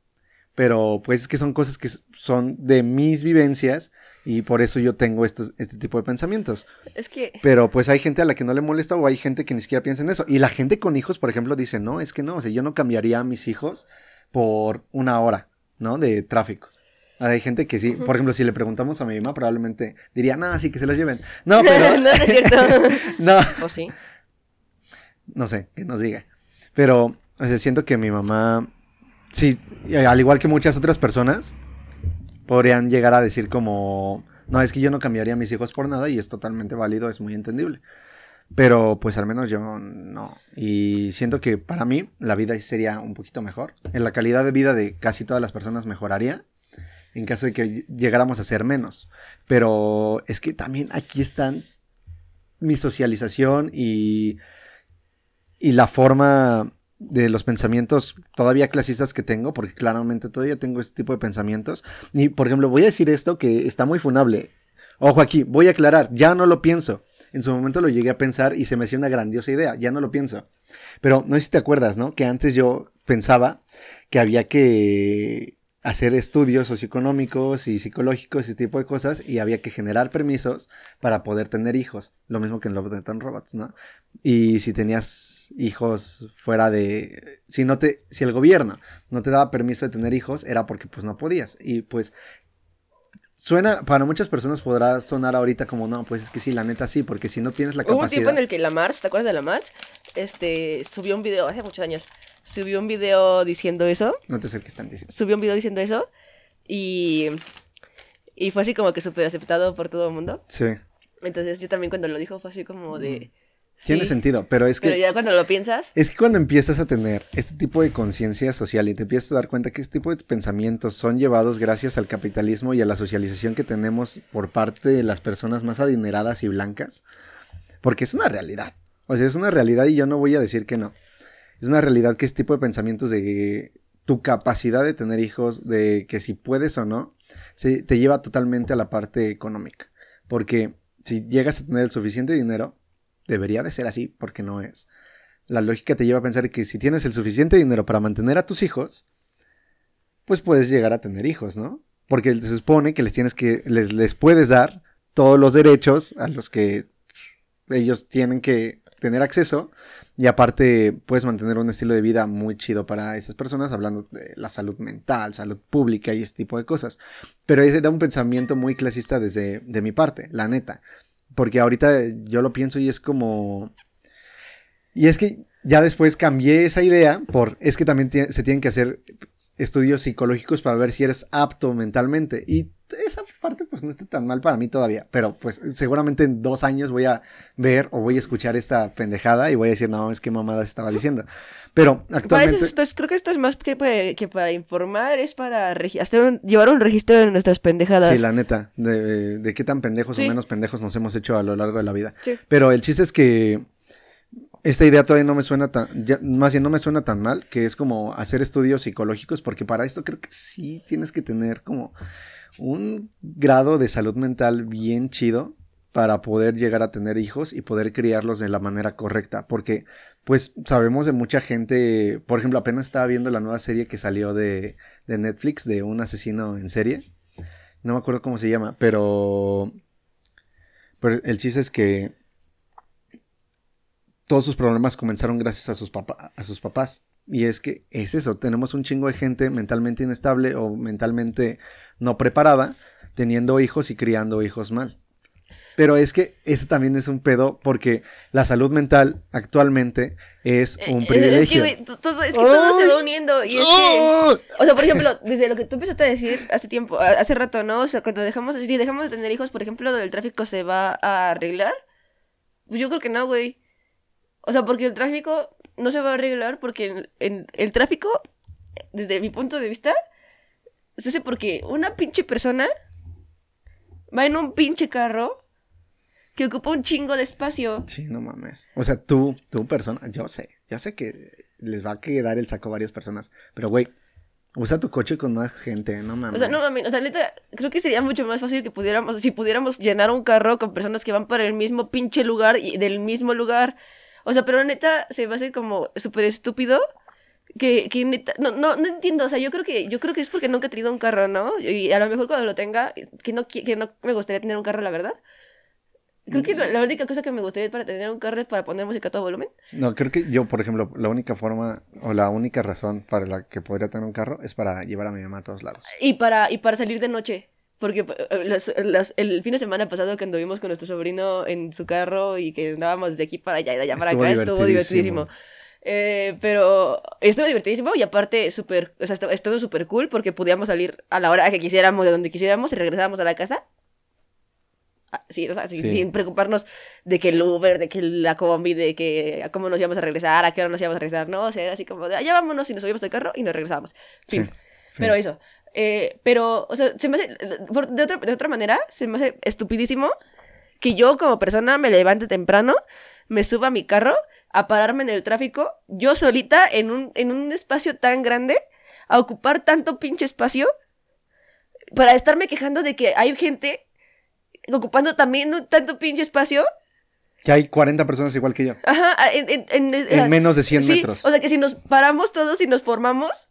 Pero pues es que son cosas que son de mis vivencias y por eso yo tengo estos, este tipo de pensamientos. es que, Pero pues hay gente a la que no le molesta o hay gente que ni siquiera piensa en eso. Y la gente con hijos, por ejemplo, dice, no, es que no, o sea, yo no cambiaría a mis hijos por una hora, ¿no? De tráfico. Hay gente que sí, por ejemplo, si le preguntamos a mi mamá, probablemente diría, no, sí, que se los lleven. No, pero... no, no es cierto. no, ¿O sí? no sé, que nos diga. Pero, o sea, siento que mi mamá, sí, al igual que muchas otras personas, podrían llegar a decir como, no, es que yo no cambiaría a mis hijos por nada y es totalmente válido, es muy entendible. Pero pues al menos yo no. Y siento que para mí la vida sería un poquito mejor. En la calidad de vida de casi todas las personas mejoraría en caso de que llegáramos a ser menos. Pero es que también aquí están mi socialización y, y la forma de los pensamientos todavía clasistas que tengo, porque claramente todavía tengo este tipo de pensamientos. Y, por ejemplo, voy a decir esto que está muy funable. Ojo aquí, voy a aclarar, ya no lo pienso. En su momento lo llegué a pensar y se me hacía una grandiosa idea, ya no lo pienso. Pero no sé si te acuerdas, ¿no? Que antes yo pensaba que había que hacer estudios socioeconómicos y psicológicos y ese tipo de cosas y había que generar permisos para poder tener hijos. Lo mismo que en Love, Death and Robots, ¿no? Y si tenías hijos fuera de... Si, no te, si el gobierno no te daba permiso de tener hijos, era porque pues no podías. Y pues suena, para muchas personas podrá sonar ahorita como, no, pues es que sí, la neta sí, porque si no tienes la Hubo un capacidad... tiempo en el que la Mars, ¿te acuerdas de la Mars? Este, subió un video, hace muchos años, subió un video diciendo eso, No te acerques tantísimo. subió un video diciendo eso, y, y fue así como que súper aceptado por todo el mundo. Sí. Entonces yo también cuando lo dijo fue así como de... Tiene sí, sentido, pero es que... Pero ya cuando lo piensas, Es que cuando empiezas a tener este tipo de conciencia social y te empiezas a dar cuenta que este tipo de pensamientos son llevados gracias al capitalismo y a la socialización que tenemos por parte de las personas más adineradas y blancas, porque es una realidad. O sea, es una realidad y yo no voy a decir que no. Es una realidad que este tipo de pensamientos de tu capacidad de tener hijos, de que si puedes o no, se, te lleva totalmente a la parte económica. Porque si llegas a tener el suficiente dinero, debería de ser así, porque no es la lógica te lleva a pensar que si tienes el suficiente dinero para mantener a tus hijos, pues puedes llegar a tener hijos, ¿no? Porque se supone que les tienes que, les, les puedes dar todos los derechos a los que ellos tienen que tener acceso y aparte puedes mantener un estilo de vida muy chido para esas personas, hablando de la salud mental, salud pública y ese tipo de cosas. Pero ese era un pensamiento muy clasista desde de mi parte, la neta. Porque ahorita yo lo pienso y es como... Y es que ya después cambié esa idea por... Es que también se tienen que hacer estudios psicológicos para ver si eres apto mentalmente. Y esa parte pues no está tan mal para mí todavía, pero pues seguramente en dos años voy a ver o voy a escuchar esta pendejada y voy a decir, no, es que mamada estaba diciendo. Pero actualmente... creo que esto es más que para, que para informar, es para llevar un registro de nuestras pendejadas. Sí, la neta, de, qué tan pendejos o menos pendejos nos hemos hecho a lo largo de la vida. Pero el chiste es que esta idea todavía no me suena tan, más bien no me suena tan mal, que es como hacer estudios psicológicos, porque para esto creo que sí tienes que tener como un grado de salud mental bien chido para poder llegar a tener hijos y poder criarlos de la manera correcta, porque pues sabemos de mucha gente, por ejemplo, apenas estaba viendo la nueva serie que salió de, de Netflix de un asesino en serie, no me acuerdo cómo se llama, pero, pero el chiste es que todos sus problemas comenzaron gracias a sus, a sus papás. Y es que es eso, tenemos un chingo de gente mentalmente inestable o mentalmente no preparada, teniendo hijos y criando hijos mal. Pero es que ese también es un pedo porque la salud mental actualmente es un privilegio. Es que, todo, es que todo se va uniendo y es que... O sea, por ejemplo, desde lo que tú empezaste a decir hace tiempo, hace rato, ¿no? O sea, cuando dejamos, si dejamos de tener hijos, por ejemplo, el tráfico se va a arreglar. Pues yo creo que no, güey. O sea, porque el tráfico no se va a arreglar porque en, el tráfico, desde mi punto de vista, se hace porque una pinche persona va en un pinche carro que ocupa un chingo de espacio. Sí, no mames. O sea, tú, tú persona, yo sé, ya sé que les va a quedar el saco a varias personas, pero güey, usa tu coche con más gente, no mames. O sea, no mames, o sea, neta, creo que sería mucho más fácil que pudiéramos, si pudiéramos llenar un carro con personas que van para el mismo pinche lugar y del mismo lugar. O sea, pero neta se me hace como súper estúpido. Que, que neta, no, no, no entiendo, o sea, yo creo que, yo creo que es porque nunca he tenido un carro, ¿no? Y a lo mejor cuando lo tenga, que no, que no me gustaría tener un carro, la verdad. Creo que la, única cosa que me gustaría para tener un carro es para poner música a todo volumen. No, creo que yo, por ejemplo, la única forma o la única razón para la que podría tener un carro es para llevar a mi mamá a todos lados. Y para, y para salir de noche. Porque eh, el fin de semana pasado que anduvimos con nuestro sobrino en su carro y que andábamos de aquí para allá y de allá para acá, estuvo divertidísimo. Eh, pero estuvo divertidísimo y aparte súper, o sea, estuvo súper cool porque podíamos salir a la hora que quisiéramos, de donde quisiéramos y regresábamos a la casa. Ah, sí, o sea, sin preocuparnos de que el Uber, de que la combi, de que cómo nos íbamos a regresar, a qué hora nos íbamos a regresar, no, o sea, era así como de, allá vámonos y nos subimos al carro y nos regresamos. Sí. Pero eso, eh, pero, o sea, se me hace, de otra, de otra manera, se me hace estupidísimo que yo como persona me levante temprano, me suba a mi carro, a pararme en el tráfico, yo solita, en un, en un espacio tan grande, a ocupar tanto pinche espacio, para estarme quejando de que hay gente ocupando también tanto pinche espacio. Que hay 40 personas igual que yo. Ajá, en, en, menos de 100 metros. O sea, que si nos paramos todos y nos formamos,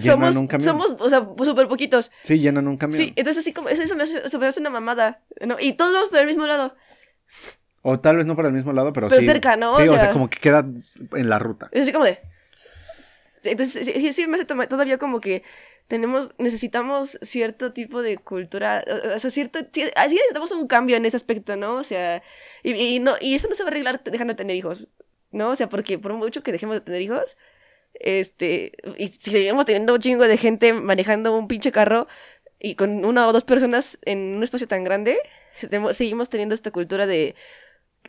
somos, un camión. Somos, o sea, súper poquitos. Sí, llenan un camión. Sí, entonces así como, eso, me, hace, me hace una mamada, ¿no? Y todos vamos por el mismo lado. O tal vez no por el mismo lado, pero, pero sí. cerca, ¿no? Sí, o sea, como que queda en la ruta. Es así como de... Entonces, sí, sí me hace todavía como que tenemos, necesitamos cierto tipo de cultura, o sea, cierto, así necesitamos un cambio en ese aspecto, ¿no? O sea, y, y, no, y eso no se va a arreglar dejando de tener hijos, ¿no? O sea, porque por mucho que dejemos de tener hijos, este, y si seguimos teniendo un chingo de gente manejando un pinche carro y con una o dos personas en un espacio tan grande, seguimos teniendo esta cultura de,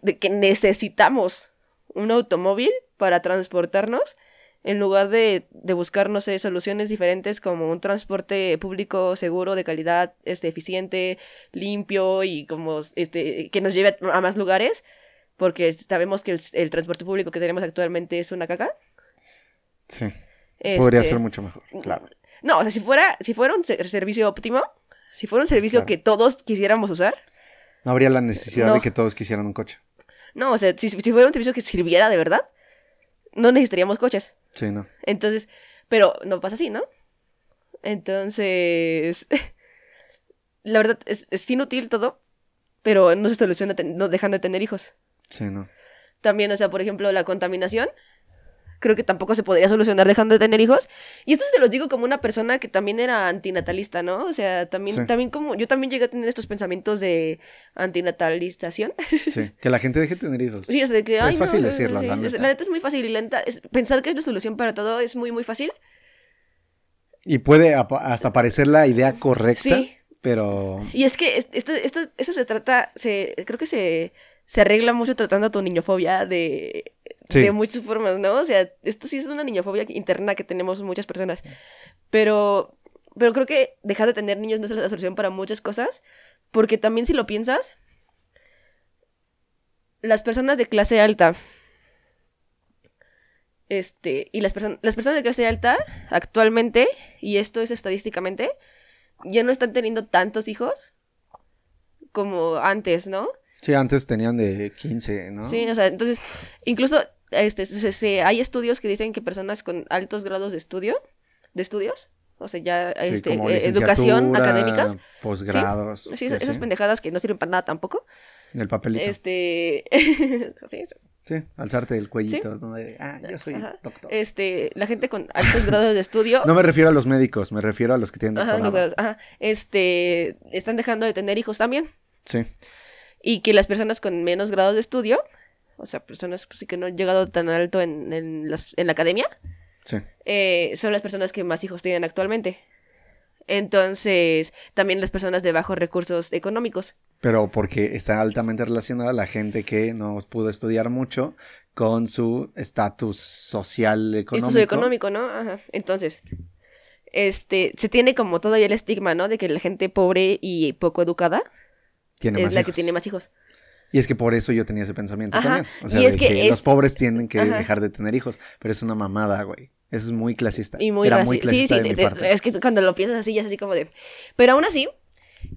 de que necesitamos un automóvil para transportarnos en lugar de, de, buscar, no sé, soluciones diferentes como un transporte público seguro, de calidad, este, eficiente, limpio y como, este, que nos lleve a más lugares, porque sabemos que el, el transporte público que tenemos actualmente es una caca. Sí. Podría este, ser mucho mejor, claro. No, o sea, si fuera, si fuera un servicio óptimo, si fuera un servicio que todos quisiéramos usar. No habría la necesidad de que todos quisieran un coche. No, o sea, si, si fuera un servicio que sirviera de verdad, no necesitaríamos coches. Sí, no. Entonces, pero no pasa así, ¿no? Entonces, la verdad es, es, inútil todo, pero no se soluciona no dejando de tener hijos. Sí, no. También, o sea, por ejemplo, la contaminación creo que tampoco se podría solucionar dejando de tener hijos. Y esto se los digo como una persona que también era antinatalista, ¿no? O sea, también, también como, yo también llegué a tener estos pensamientos de antinatalización. Sí, que la gente deje de tener hijos. Sí, es de que, es fácil decirlo, la, neta. es muy fácil y lenta, pensar que es la solución para todo es muy, muy fácil. Y puede hasta parecer la idea correcta, Sí. pero Y es que es- esto, esto, eso se trata, se, creo que se, se arregla mucho tratando tu niñofobia de, Sí. de muchas formas, ¿no? O sea, esto sí es una niñofobia interna que tenemos muchas personas. Pero, pero creo que dejar de tener niños no es la solución para muchas cosas, porque también si lo piensas, las personas de clase alta, este, y las, personas las personas de clase alta actualmente, y esto es estadísticamente, ya no están teniendo tantos hijos como antes, ¿no? sí, antes tenían de 15, ¿no? Sí, o sea, entonces, incluso este, se- se- hay estudios que dicen que personas con altos grados de estudio, de estudios, o sea, ya Sí, este, eh, educación académicas, posgrados. sí, y esas, pendejadas que no sirven para nada tampoco. El papelito. Este, sí, Sí, alzarte el cuellito. ah, yo soy ajá. doctor. este, la gente con altos grados de estudio No me refiero a los médicos, me refiero a los que tienen Ajá, doctorado. ajá, este, están dejando de tener hijos también. Sí, Y que las personas con menos grados de estudio, o sea, personas pues, que no han llegado tan alto en, en, las- en la academia, sí. eh, son las personas que más hijos tienen actualmente. Entonces, también las personas de bajos recursos económicos. Pero porque está altamente relacionada la gente que no pudo estudiar mucho con su estatus social económico. Esto es económico, ¿no? Ajá. Entonces, este, se tiene como todavía el estigma, ¿no? De que la gente pobre y poco educada Tiene es la que tiene más hijos. Y es que por eso yo tenía ese pensamiento Ajá. también. O sea, Y es que los es- pobres tienen que Ajá. dejar de tener hijos. Pero es una mamada, güey. Eso es muy clasista. Y muy Era muy clasista sí, de sí, mi sí, parte. es que cuando lo piensas así, ya es así como de... Pero aún así,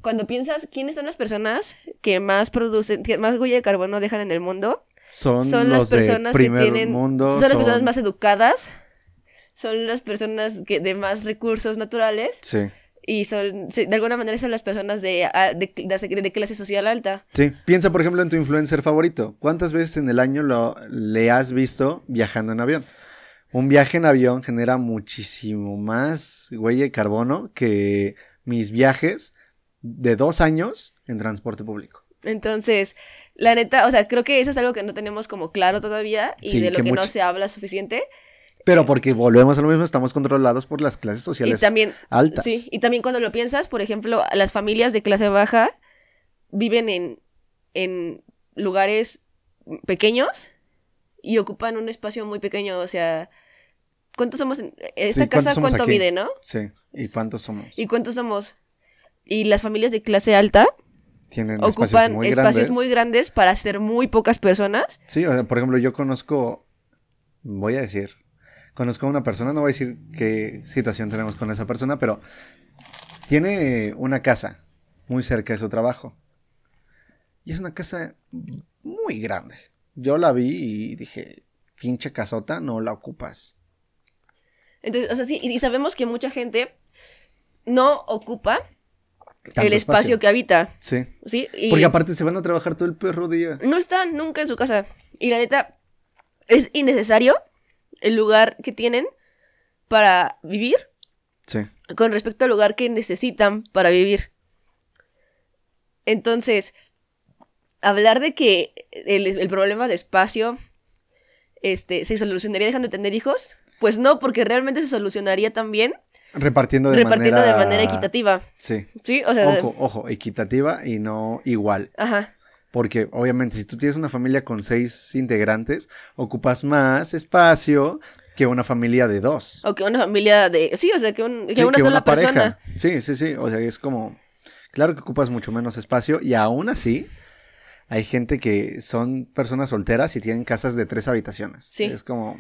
cuando piensas quiénes son las personas que más producen, que más huella de carbono dejan en el mundo, Son, son las personas que tienen... mundo. son las personas son- más educadas, son las personas que de más recursos naturales Sí. Y son, de alguna manera son las personas de, a- de, de- de clase social alta. Sí, piensa por ejemplo en tu influencer favorito. ¿Cuántas veces en el año lo, le has visto viajando en avión? Un viaje en avión genera muchísimo más huella de carbono que mis viajes de dos años en transporte público. Entonces, la neta, o sea, creo que eso es algo que no tenemos como claro todavía y Sí, de lo que que, no se habla suficiente. Pero porque volvemos a lo mismo, estamos controlados por las clases Y sociales también, altas. sí, y también cuando lo piensas, por ejemplo, las familias de clase baja viven en, en lugares pequeños y ocupan un espacio muy pequeño, o sea, ¿cuántos somos en esta Sí, ¿cuántos casa? ¿Cuánto aquí? mide, no? Sí, ¿y cuántos somos? ¿Y cuántos somos? Y las familias de clase alta Tienen ocupan espacios muy espacios grandes. muy grandes para ser muy pocas personas. Sí, o sea, por ejemplo, yo conozco, voy a decir, conozco a una persona, no voy a decir qué situación tenemos con esa persona, pero tiene una casa muy cerca de su trabajo. Y es una casa muy grande. Yo la vi y dije, pinche casota, no la ocupas. Entonces, o sea, sí, y sabemos que mucha gente no ocupa Tanto el espacio, que habita, Sí. ¿sí? Y Porque aparte se van a trabajar todo el perro día. no están nunca en su casa. Y la neta, es innecesario el lugar que tienen para vivir Sí. con respecto al lugar que necesitan para vivir. Entonces, hablar de que el, el problema de espacio este, se solucionaría dejando de tener hijos, pues no, porque realmente se solucionaría también Repartiendo de repartiendo manera... de manera equitativa. Sí. Sí, o sea, Ojo, ojo, equitativa y no igual. ajá. Porque obviamente si tú tienes una familia con seis integrantes, ocupas más espacio que una familia de dos. O que una familia de. Sí, o sea, que, un- que Sí, una sola persona. Sí, sí, sí. O sea, es como... Claro que ocupas mucho menos espacio y aún así hay gente que son personas solteras y tienen casas de tres habitaciones. Sí. Es como...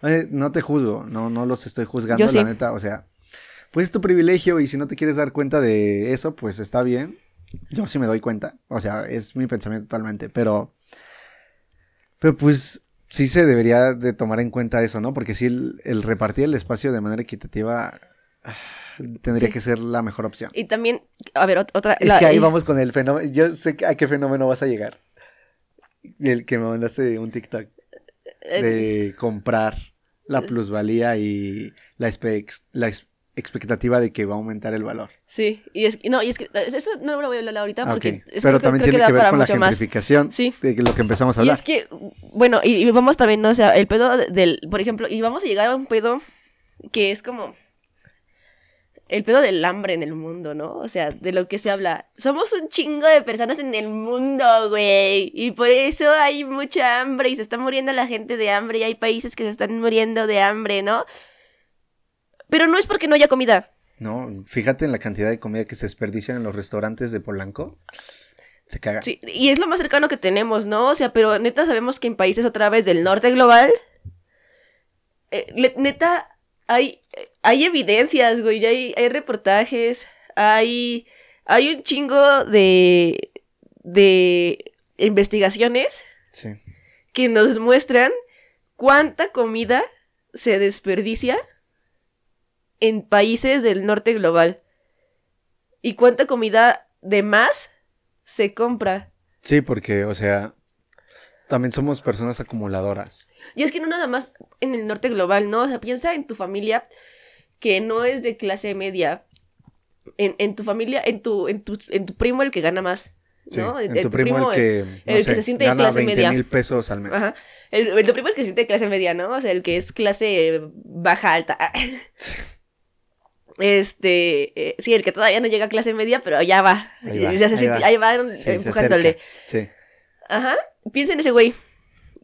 Oye, no te juzgo, no, no los estoy juzgando, Yo sí. la neta. O sea, pues es tu privilegio y si no te quieres dar cuenta de eso, pues está bien. Yo sí me doy cuenta. O sea, es mi pensamiento totalmente. Pero... Pero pues sí se debería de tomar en cuenta eso, ¿no? Porque sí, el, el repartir el espacio de manera equitativa tendría Sí. que ser la mejor opción. Y también, a ver, ot- otra. Es la- que ahí eh, vamos con el fenómeno. Yo sé a qué fenómeno vas a llegar. El que me mandaste un TikTok eh, de comprar la plusvalía y la, espe- la expectativa de que va a aumentar el valor. Sí, y es no, y es que eso no lo voy a hablar ahorita Ah, porque es Pero que- también creo tiene que ver con la más. gentrificación Sí. de lo que empezamos a Y hablar. es que, bueno, y, y vamos también, ¿no? o sea, el pedo del, por ejemplo, y vamos a llegar a un pedo que es como el pedo del hambre en el mundo, ¿no? O sea, de lo que se habla. Somos un chingo de personas en el mundo, güey. Y por eso hay mucha hambre y se está muriendo la gente de hambre y hay países que se están muriendo de hambre, ¿no? Pero no es porque no haya comida. No, fíjate en la cantidad de comida que se desperdicia en los restaurantes de Polanco. Se caga. Sí, y es lo más cercano que tenemos, ¿no? O sea, pero neta sabemos que en países otra vez del norte global, eh, neta, hay, hay evidencias, güey, ya hay, hay reportajes, hay, hay un chingo de, de investigaciones Sí. que nos muestran cuánta comida se desperdicia en países del norte global y cuánta comida de más se compra. Sí, porque, o sea, también somos personas acumuladoras. Y es que no nada más en el norte global, ¿no? O sea, piensa en tu familia que no es de clase media. En, en tu familia, en tu, en, tu, en tu primo el que gana más. Sí, ¿no? en tu primo, el que, no el sé, que se siente de clase 20 media. mil pesos al mes. Ajá. El, el tu primo el que se siente de clase media, ¿no? O sea, el que es clase baja alta. Este, eh, sí, el que todavía no llega a clase media, pero ya va. Ahí va, Ya se ahí siente- va. ahí va Sí, empujándole. Sí. Ajá. Piensa en ese güey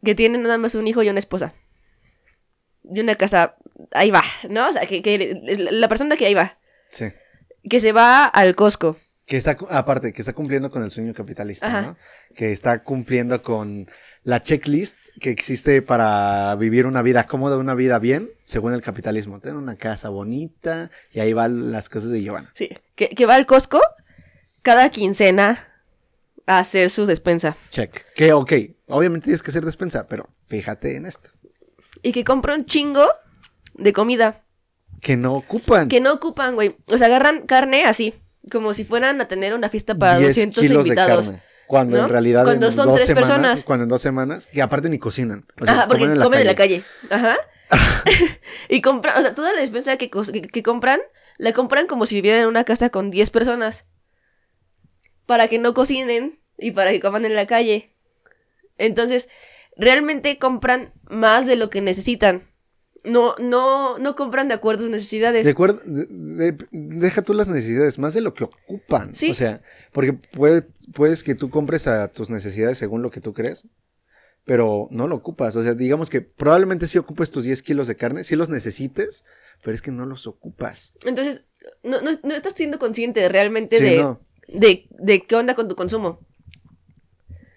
que tiene nada más un hijo y una esposa. Y una casa. Ahí va, ¿no? O sea, que, que la persona que ahí va. Sí. Que se va al Costco. Que está, aparte, que está cumpliendo con el sueño capitalista, Ajá. ¿no? Que está cumpliendo con la checklist que existe para vivir una vida cómoda, una vida bien, según el capitalismo. Tener una casa bonita y ahí van las cosas de Giovanna. Sí. Que, que va al Costco cada quincena a hacer su despensa. Check. Que, ok, obviamente tienes que hacer despensa, pero fíjate en esto. Y que compra un chingo de comida. Que no ocupan Que no ocupan, güey. O sea, agarran carne así. Como si fueran a tener una fiesta para 10 200 kilos invitados. de carne. Cuando ¿no? en realidad Cuando en son dos tres semanas, personas. cuando en dos semanas, que aparte ni cocinan. O sea, Ajá, porque comen en la calle. la calle. Ajá. y compran, o sea, toda la despensa que, que, que compran, la compran como si vivieran en una casa con 10 personas. Para que no cocinen y para que coman en la calle. Entonces, realmente compran más de lo que necesitan. No, no, no compran de acuerdo a sus necesidades. De acuerdo, de- de- deja tú las necesidades, más de lo que ocupan. Sí. O sea, porque puede, puedes que tú compres a tus necesidades según lo que tú crees, pero no lo ocupas. O sea, digamos que probablemente sí ocupes tus 10 kilos de carne, sí los necesites, pero es que no los ocupas. Entonces, no, no, no estás siendo consciente realmente Sí, de, no. de, de qué onda con tu consumo.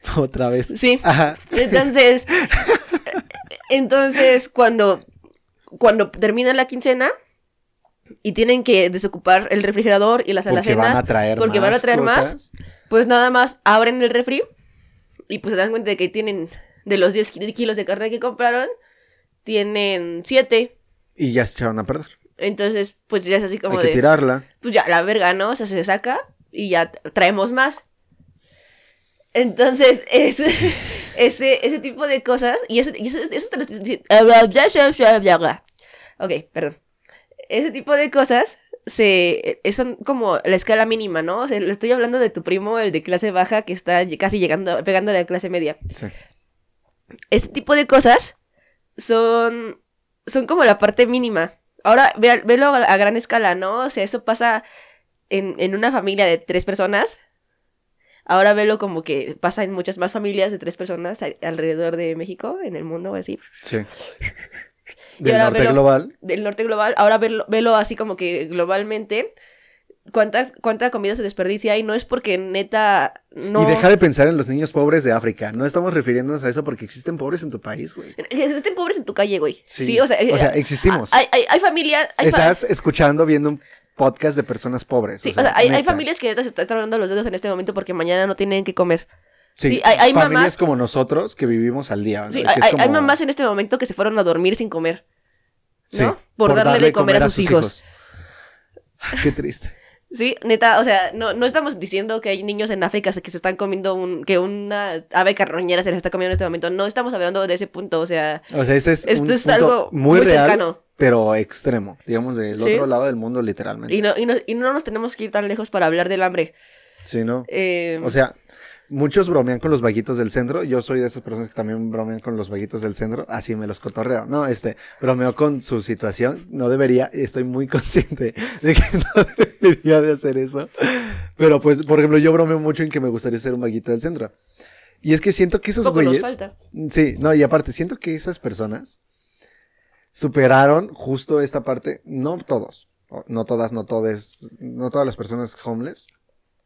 Otra vez. Sí. Ajá. Entonces, entonces cuando, cuando termina la quincena y tienen que desocupar el refrigerador y las Porque alacenas, van a traer porque van a traer más, pues nada más abren el refri y pues se dan cuenta de que tienen de los 10 ki- kilos de carne que compraron, tienen 7. Y ya se echaron a perder. Entonces, pues ya es así como Hay que tirarla. pues ya la verga, ¿no? O sea, se saca y ya traemos más. Entonces, es, ese, ese tipo de cosas, y eso, eso, eso te lo estoy diciendo- Ok, perdón. Ese tipo de cosas se, eh, son como la escala mínima, ¿no? O sea, le estoy hablando de tu primo, el de clase baja, que está casi llegando, pegando a la clase media. Sí. Este tipo de cosas son, son como la parte mínima. Ahora, ve- velo a, a gran escala, ¿no? O sea, eso pasa en, en una familia de tres personas. Ahora velo como que pasa en muchas más familias de tres personas a- alrededor de México, en el mundo, así. Sí. Del norte velo- global. Del norte global. Ahora velo, velo así como que globalmente. Cuánta, cuánta comida se desperdicia y no es porque neta no... Y deja de pensar en los niños pobres de África. No estamos refiriéndonos a eso porque existen pobres en tu país, güey. Estén pobres en tu calle, güey. Sí. Sí, o sea, O sea, eh, existimos. Hay, hay, hay familias... Fa- Estás escuchando, viendo un podcast de personas pobres. Sí, o sea, hay, hay familias que neta se están tronando los dedos en este momento porque mañana no tienen que comer. Sí, sí, hay- hay familias mamás- como nosotros que vivimos al día. ¿no? Sí, hay, hay- como- hay mamás en este momento que se fueron a dormir sin comer. Sí, ¿no? Por, darle de comer, a sus hijos. Qué triste. Sí, neta, o sea, no, no estamos diciendo que hay niños en África que se están comiendo un, que una ave carroñera se les está comiendo en este momento. No estamos hablando de ese punto, o sea, O sea, ese es Esto un es punto algo muy, muy real, cercano. pero extremo. Digamos, del Sí. otro lado del mundo, literalmente. y no, y, no, y no nos tenemos que ir tan lejos para hablar del hambre. Sí, ¿no? Eh, O sea, muchos bromean con los vaguitos del centro. Yo soy de esas personas que también bromean con los vaguitos del centro. Así me los cotorreo. No, este, bromeo con su situación. No debería, estoy muy consciente de que no debería de hacer eso. Pero pues, por ejemplo, yo bromeo mucho en que me gustaría ser un vaguito del centro. Y es que siento que esos Poco nos güeyes. falta. Sí, no, y aparte, siento que esas personas superaron justo esta parte. No todos. No todas, no todas. No todas las personas homeless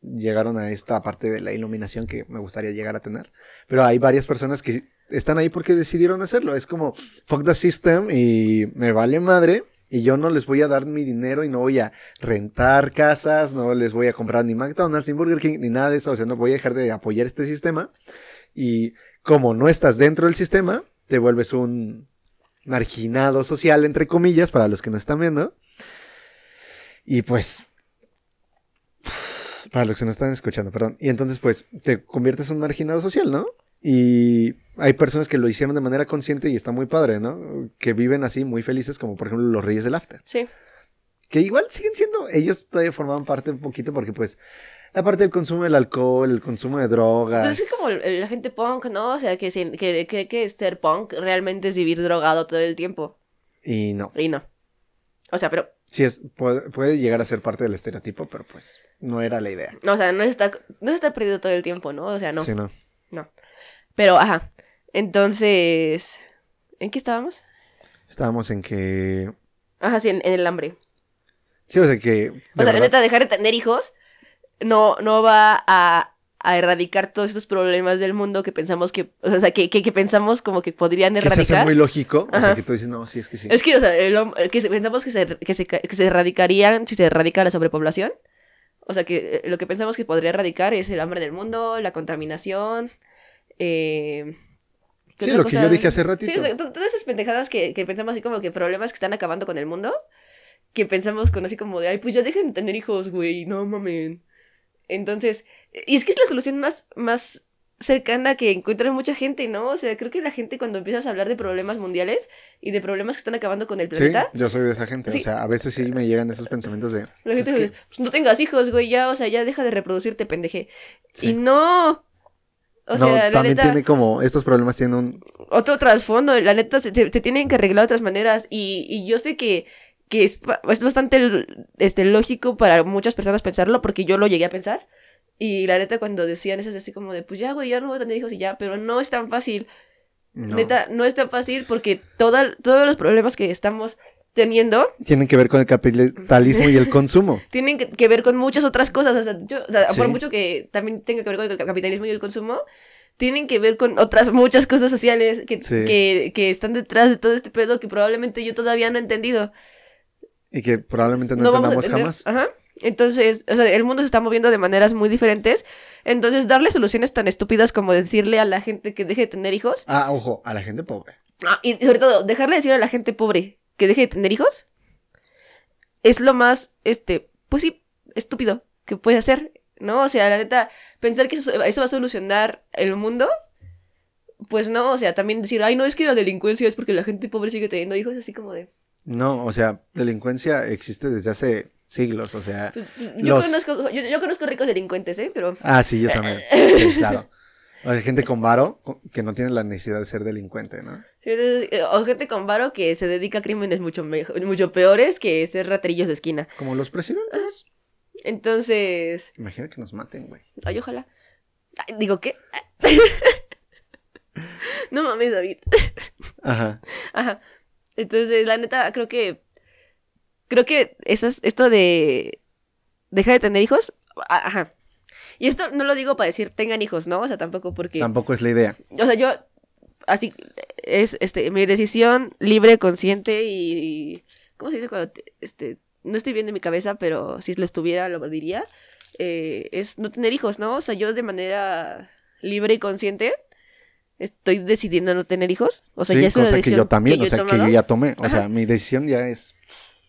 llegaron a esta parte de la iluminación que me gustaría llegar a tener. Pero hay varias personas que están ahí porque decidieron hacerlo. Es como, fuck the system y me vale madre. Y yo no les voy a dar mi dinero y no voy a rentar casas, no les voy a comprar ni McDonald's, ni Burger King, ni nada de eso. O sea, no voy a dejar de apoyar este sistema. Y como no estás dentro del sistema, te vuelves un marginado social, entre comillas, para los que no están viendo. Y pues, para los que no están escuchando, perdón. Y entonces, pues, te conviertes en un marginado social, ¿no? Y hay personas que lo hicieron de manera consciente y está muy padre, ¿no? Que viven así muy felices, como por ejemplo los Reyes del After. Sí. Que igual siguen siendo, ellos todavía formaban parte un poquito porque pues la parte del consumo del alcohol, el consumo de drogas. Pues es que como la gente punk, ¿no? O sea, que se- que cree que ser punk realmente es vivir drogado todo el tiempo. Y no, Y no. O sea, pero, sí es, puede, puede llegar a ser parte del estereotipo, pero pues no era la idea. no, o sea, no es estar, no es estar perdido todo el tiempo, ¿no? O sea, no. Sí, no. No. Pero, ajá. Entonces, ¿en qué estábamos? Estábamos en que... Ajá, sí, en, en el hambre. Sí, o sea que... O sea, verdad- neta, dejar de tener hijos no, no va a, a erradicar todos estos problemas del mundo que pensamos que, o sea, que, que, que pensamos como que podrían que se hace erradicar. muy lógico. O sea, que tú dices, no, sí, es que sí. Es que, o sea, el que pensamos que se, que, se, que se erradicarían si se erradica la sobrepoblación. O sea, que eh, lo que pensamos que podría erradicar es el hambre del mundo, la contaminación. Eh, ¿qué Sí, lo que yo dije hace ratito. Sí, o sea, to- todas esas pendejadas que, que pensamos así como que problemas que están acabando con el mundo. Que pensamos con así como de, ay, pues ya dejen de tener hijos, güey, no mamen. Entonces, y es que es la solución más, más cercana que encuentra mucha gente, ¿no? O sea, creo que la gente cuando empiezas a hablar de problemas mundiales y de problemas que están acabando con el Sí, planeta, yo soy de esa gente. Sí. O sea, a veces sí me llegan esos pensamientos de... la gente es dice, que- "Pues no tengas hijos, güey, ya, o sea, ya deja de reproducirte, pendeje. Sí. Y no. O no, sea, también neta, tiene como... Estos problemas tienen un... otro trasfondo, la neta, se, se- se tienen que arreglar de otras maneras. Y, y yo sé que, que es, es bastante este, lógico para muchas personas pensarlo, porque yo lo llegué a pensar. Y la neta, cuando decían eso, es así como de, pues ya, güey, ya no voy a tener hijos y ya, pero no es tan fácil. no. Neta, no es tan fácil porque toda, todos los problemas que estamos teniendo Tienen que ver con el capitalismo y el consumo. tienen que, que ver con muchas otras cosas. O sea, yo- o sea, Sí. por mucho que también tenga que ver con el capitalismo y el consumo, tienen que ver con otras muchas cosas sociales que, Sí. que, que están detrás de todo este pedo que probablemente yo todavía no he entendido. Y que probablemente no, entendamos jamás. Ajá. Entonces, o sea, el mundo se está moviendo de maneras muy diferentes. Entonces, darle soluciones tan estúpidas como decirle a la gente que deje de tener hijos. Ah, ojo, a la gente pobre. Ah, y sobre todo, dejarle decir a la gente pobre que deje de tener hijos. Es lo más, este, pues sí, estúpido que puede hacer, ¿no? O sea, la neta, pensar que eso, eso va a solucionar el mundo. Pues no, o sea, también decir, ay, no, es que la delincuencia es porque la gente pobre sigue teniendo hijos, así como de... No, o sea, delincuencia existe desde hace siglos, o sea... pues, yo, Los- conozco, yo, yo conozco ricos delincuentes, ¿eh? Pero... Ah, sí, yo también. Sí, claro. O sea, gente con varo que no tiene la necesidad de ser delincuente, ¿no? Sí, entonces, eh, o gente con varo que se dedica a crímenes mucho, mucho peores que ser raterillos de esquina. Como los presidentes. Entonces... Imagina que nos maten, güey. Ay, ojalá. Ay, Digo, ¿qué? no mames, David. Ajá. Ajá. Entonces, la neta, creo que. Creo que esas, esto de. Dejar de tener hijos. Ajá. Y esto no lo digo para decir tengan hijos, ¿no? O sea, tampoco porque. Tampoco es la idea. O sea, yo. Así. Es este mi decisión libre, consciente y. ¿Cómo se dice cuando.? te- Este. No estoy bien en mi cabeza, pero si lo estuviera, lo diría. eh, es no tener hijos, ¿no? O sea, yo de manera libre y consciente. Estoy decidiendo no tener hijos. O sea, sí, ya es una cosa que decisión yo también, que o sea, que yo ya tomé. O Ajá. sea, mi decisión ya es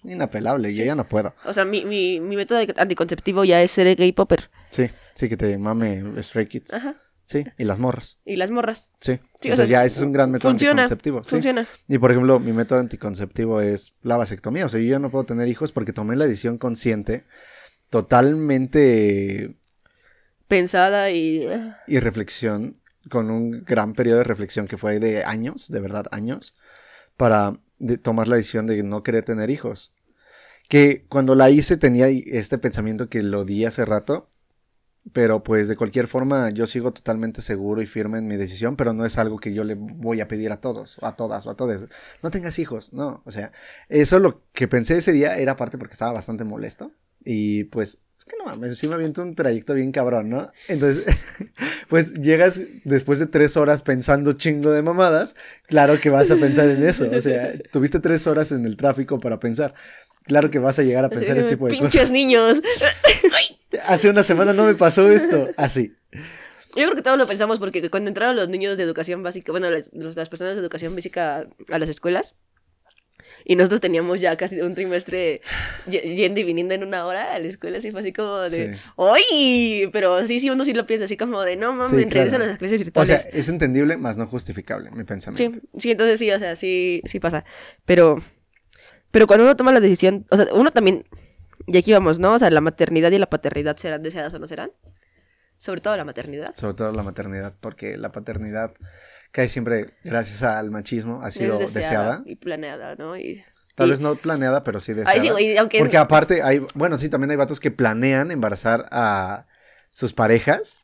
inapelable, yo ya no puedo. O sea, mi, mi, mi método anticonceptivo ya es ser gay popper. Sí, sí que te mame Stray Kids. Ajá. Sí, y las morras. Y las morras. Sí. Sí, o Entonces sea, ya ese es un gran método funciona, anticonceptivo. sí. Funciona. Y por ejemplo, mi método anticonceptivo es la vasectomía. O sea, yo ya no puedo tener hijos porque tomé la decisión consciente, totalmente pensada y... y reflexión, con un gran periodo de reflexión que fue de años, de verdad años, para tomar la decisión de no querer tener hijos. Que cuando la hice tenía este pensamiento que lo di hace rato, pero pues de cualquier forma yo sigo totalmente seguro y firme en mi decisión, pero no es algo que yo le voy a pedir a todos, o a todas, o a todos. No tengas hijos, no, o sea, eso lo que pensé ese día era parte porque estaba bastante molesto y pues es que no mames, sí me aviento un trayecto bien cabrón, ¿no? Entonces, pues llegas después de tres horas pensando chingo de mamadas, claro que vas a pensar en eso, o sea, tuviste tres horas en el tráfico para pensar. Claro que vas a llegar a pensar este tipo de Pinches cosas. niños. Hace una semana no me pasó esto. Así. Yo creo que todos lo pensamos porque cuando entraron los niños de educación básica, bueno, las, las personas de educación básica a las escuelas, y nosotros teníamos ya casi un trimestre yendo y viniendo en una hora a la escuela, así fue así como de, Sí. Pero sí, sí, uno sí lo piensa así como de, no mames, Sí, regresa claro. a las clases O virtuales. sea, es entendible, más no justificable, mi pensamiento. Sí, sí, entonces sí, o sea, sí, sí pasa. Pero, pero cuando uno toma la decisión, o sea, uno también, y aquí vamos, ¿no? O sea, la maternidad y la paternidad serán deseadas o no serán. Sobre todo la maternidad. Sobre todo la maternidad, porque la paternidad cae siempre, gracias al machismo, ha sido es deseada. y planeada, ¿no? Y, Tal y- vez no planeada, pero sí deseada. Ay, sí, güey, aunque... Porque aparte hay, bueno, sí, también hay vatos que planean embarazar a sus parejas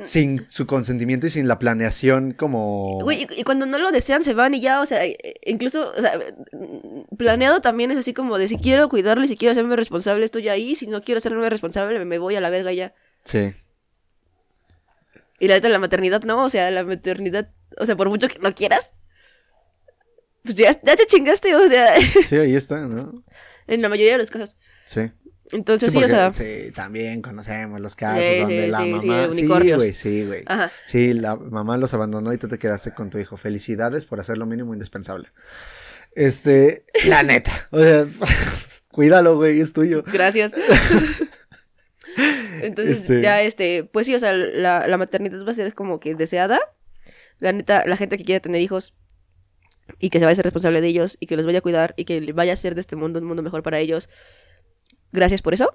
sin su consentimiento y sin la planeación como... Güey, y, y cuando no lo desean se van y ya, o sea, eh, incluso, o sea, mm, planeado también es así como de si quiero cuidarlo y si quiero hacerme responsable estoy ahí, si no quiero hacerme responsable me voy a la verga ya. Sí. Y la neta, la maternidad no, o sea, la maternidad, o sea, por mucho que no quieras, pues ya, ya te chingaste, o sea, Sí, ahí está, ¿no? en la mayoría de los casos. Sí. Entonces sí, porque- o sea, sí, también conocemos los casos Sí, donde sí, la sí, sí, mamá... Sí, güey, sí, güey. ajá. Sí, la mamá los abandonó y tú te quedaste con tu hijo. Felicidades por hacer lo mínimo indispensable. Este, la neta. O sea, cuídalo, güey, es tuyo. Gracias. Entonces, Este- ya este, pues sí, o sea, la, la maternidad va a ser como que deseada. La neta, la gente que quiere tener hijos y que se vaya a ser responsable de ellos y que los vaya a cuidar y que vaya a hacer de este mundo un mundo mejor para ellos. Gracias por eso.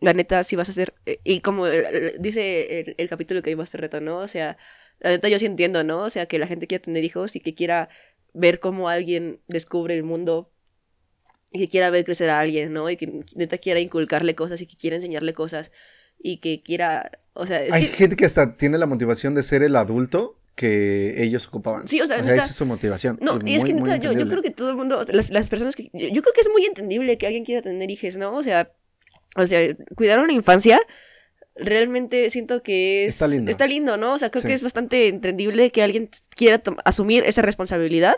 La neta, sí vas a ser. eh, Y como el- dice el, el capítulo que vimos hace reto, ¿no? O sea, la neta, yo sí entiendo, ¿no? O sea, que la gente quiera tener hijos y que quiera ver cómo alguien descubre el mundo y que quiera ver crecer a alguien, ¿no? Y que neta quiera inculcarle cosas y que quiera enseñarle cosas y que quiera, o sea, es Hay que- gente que hasta tiene la motivación de ser el adulto que ellos ocupaban. Sí, o sea, esa neta- es su motivación. no, y es que neta, yo, yo creo que todo el mundo, o sea, las, las personas que, yo, yo creo que es muy entendible que alguien quiera tener hijos, ¿no? O sea, o sea, cuidar una infancia realmente siento que es, Está lindo. está lindo, ¿no? O sea, creo Sí. que es bastante entendible que alguien quiera asumir esa responsabilidad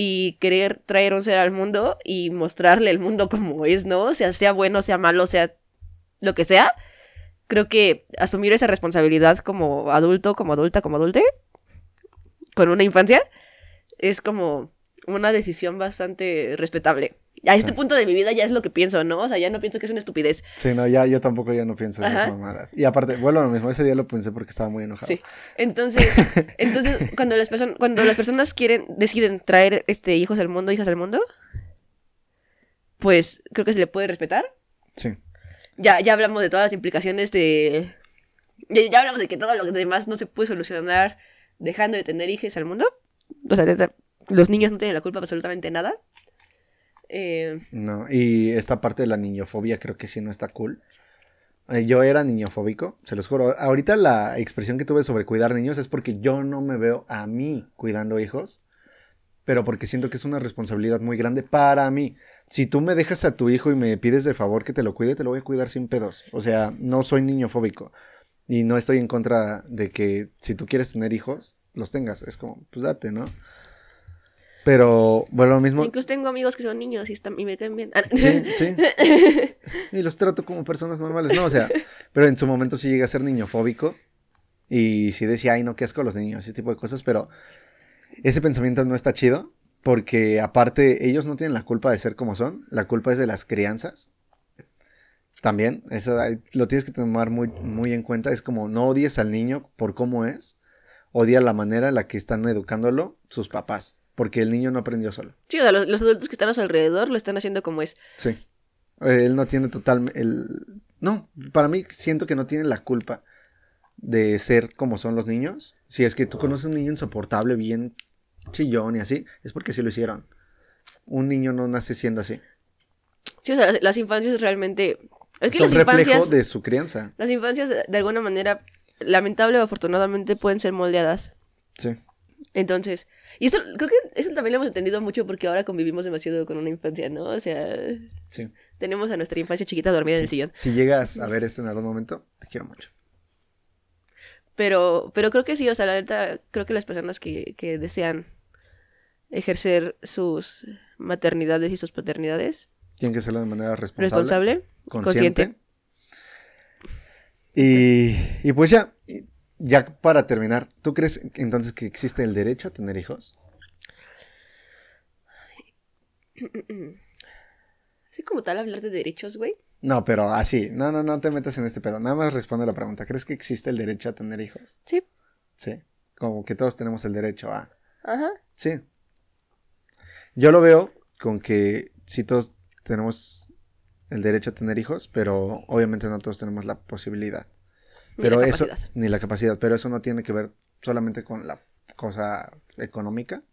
y querer traer un ser al mundo y mostrarle el mundo como es, ¿no? O sea, sea bueno, sea malo, sea lo que sea. Creo que asumir esa responsabilidad como adulto, como adulta, como adulte, con una infancia, es como una decisión bastante respetable. A este Sí. punto de mi vida ya es lo que pienso, ¿no? O sea, ya no pienso que es una estupidez. Sí, no, ya yo tampoco ya no pienso en esas mamadas. Y aparte, vuelvo a lo mismo, ese día lo pensé porque estaba muy enojado. Sí. Entonces, entonces cuando las personas cuando las personas quieren deciden traer este hijos al mundo, hijas al mundo, pues creo que se le puede respetar. Sí. Ya ya hablamos de todas las implicaciones de ya, ya hablamos de que todo lo demás no se puede solucionar dejando de tener hijos al mundo. O sea, los niños no tienen la culpa absolutamente nada. Eh, No, y esta parte de la niñofobia creo que sí no está cool. Eh, Yo era niñofóbico, se los juro. Ahorita la expresión que tuve sobre cuidar niños es porque yo no me veo a mí cuidando hijos, pero porque siento que es una responsabilidad muy grande para mí. Si tú me dejas a tu hijo y me pides de favor que te lo cuide, te lo voy a cuidar sin pedos. O sea, no soy niñofóbico y no estoy en contra de que si tú quieres tener hijos, los tengas. Es como, pues date, ¿no? Pero, bueno, lo mismo. incluso tengo amigos que son niños y, están, y me caen bien. Sí, sí. Y los trato como personas normales. No, o sea, pero en su momento sí llegué a ser niñofóbico. Y sí decía, ay, no, qué asco los niños, ese tipo de cosas. Pero ese pensamiento no está chido. Porque aparte, ellos no tienen la culpa de ser como son. La culpa es de las crianzas. También, eso lo tienes que tomar muy, muy en cuenta. Es como no odies al niño por cómo es. Odia la manera en la que están educándolo sus papás. Porque el niño no aprendió solo. Sí, o sea, los, los adultos que están a su alrededor lo están haciendo como es. Sí. Eh, Él no tiene total, el, No, para mí siento que no tienen la culpa de ser como son los niños. Si es que tú conoces un niño insoportable, bien chillón y así, es porque sí lo hicieron. Un niño no nace siendo así. Sí, o sea, las, las infancias realmente... Es que Son las reflejo infancias... de su crianza. Las infancias, de alguna manera, lamentable o afortunadamente, pueden ser moldeadas. Sí. Entonces, y eso creo que eso también lo hemos entendido mucho porque ahora convivimos demasiado con una infancia, ¿no? O sea, Sí. tenemos a nuestra infancia chiquita dormida en el sillón. Si llegas a ver esto en algún momento, te quiero mucho. Pero, pero creo que sí, o sea, la neta, creo que las personas que, que desean ejercer sus maternidades y sus paternidades, Tienen que hacerlo de manera responsable. responsable, consciente. Y, y pues ya, ya para terminar, ¿tú crees entonces que existe el derecho a tener hijos? así como tal hablar de derechos, güey. No, pero así, no, no, no te metas en este pedo. Nada más responde la pregunta. ¿Crees que existe el derecho a tener hijos? Sí. Sí. Como que todos tenemos el derecho a. Ajá. Sí. Yo lo veo con que sí todos tenemos el derecho a tener hijos, pero obviamente no todos tenemos la posibilidad. Ni Pero la eso, capacidad. ni la capacidad, pero eso no tiene que ver solamente con la cosa económica,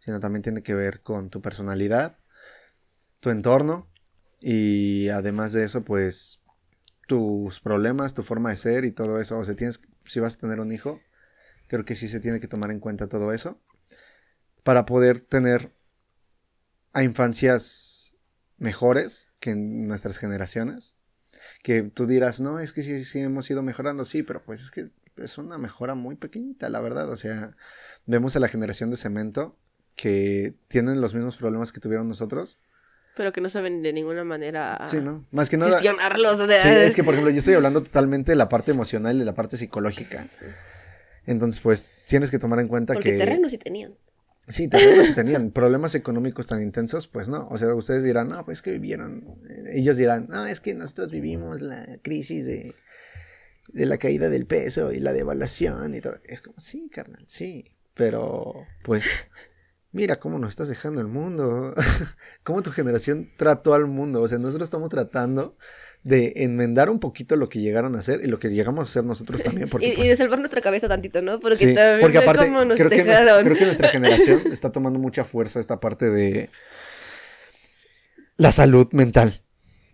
sino también tiene que ver con tu personalidad, tu entorno y además de eso, pues tus problemas, tu forma de ser y todo eso. O sea, tienes, si vas a tener un hijo, creo que sí se tiene que tomar en cuenta todo eso para poder tener a infancias mejores que en nuestras generaciones. Que tú dirás, no, es que sí, sí hemos ido mejorando, sí, pero pues es que es una mejora muy pequeñita, la verdad. O sea, vemos a la generación de cemento que tienen los mismos problemas que tuvieron nosotros. Pero que no saben de ninguna manera Sí, ¿no? Más que nada. gestionarlos. O sea, Sí, es que por ejemplo, yo estoy hablando totalmente de la parte emocional y de la parte psicológica. Entonces, pues, tienes que tomar en cuenta Porque que. terrenos sí tenían. Sí, terrenos sí tenían problemas económicos tan intensos, pues no. O sea, ustedes dirán, no, pues que vivieron. eh, Ellos dirán, no, es que nosotros vivimos la crisis de, de la caída del peso y la devaluación y todo. Es como, sí, carnal, sí. Pero, pues, mira cómo nos estás dejando el mundo. cómo tu generación trató al mundo. O sea, nosotros estamos tratando de enmendar un poquito lo que llegaron a hacer y lo que llegamos a hacer nosotros también. Porque, y, y pues, de salvar nuestra cabeza tantito, ¿no? Porque Sí, también porque aparte como nos creo, que dejaron. creo que nuestra generación está tomando mucha fuerza esta parte de la salud mental.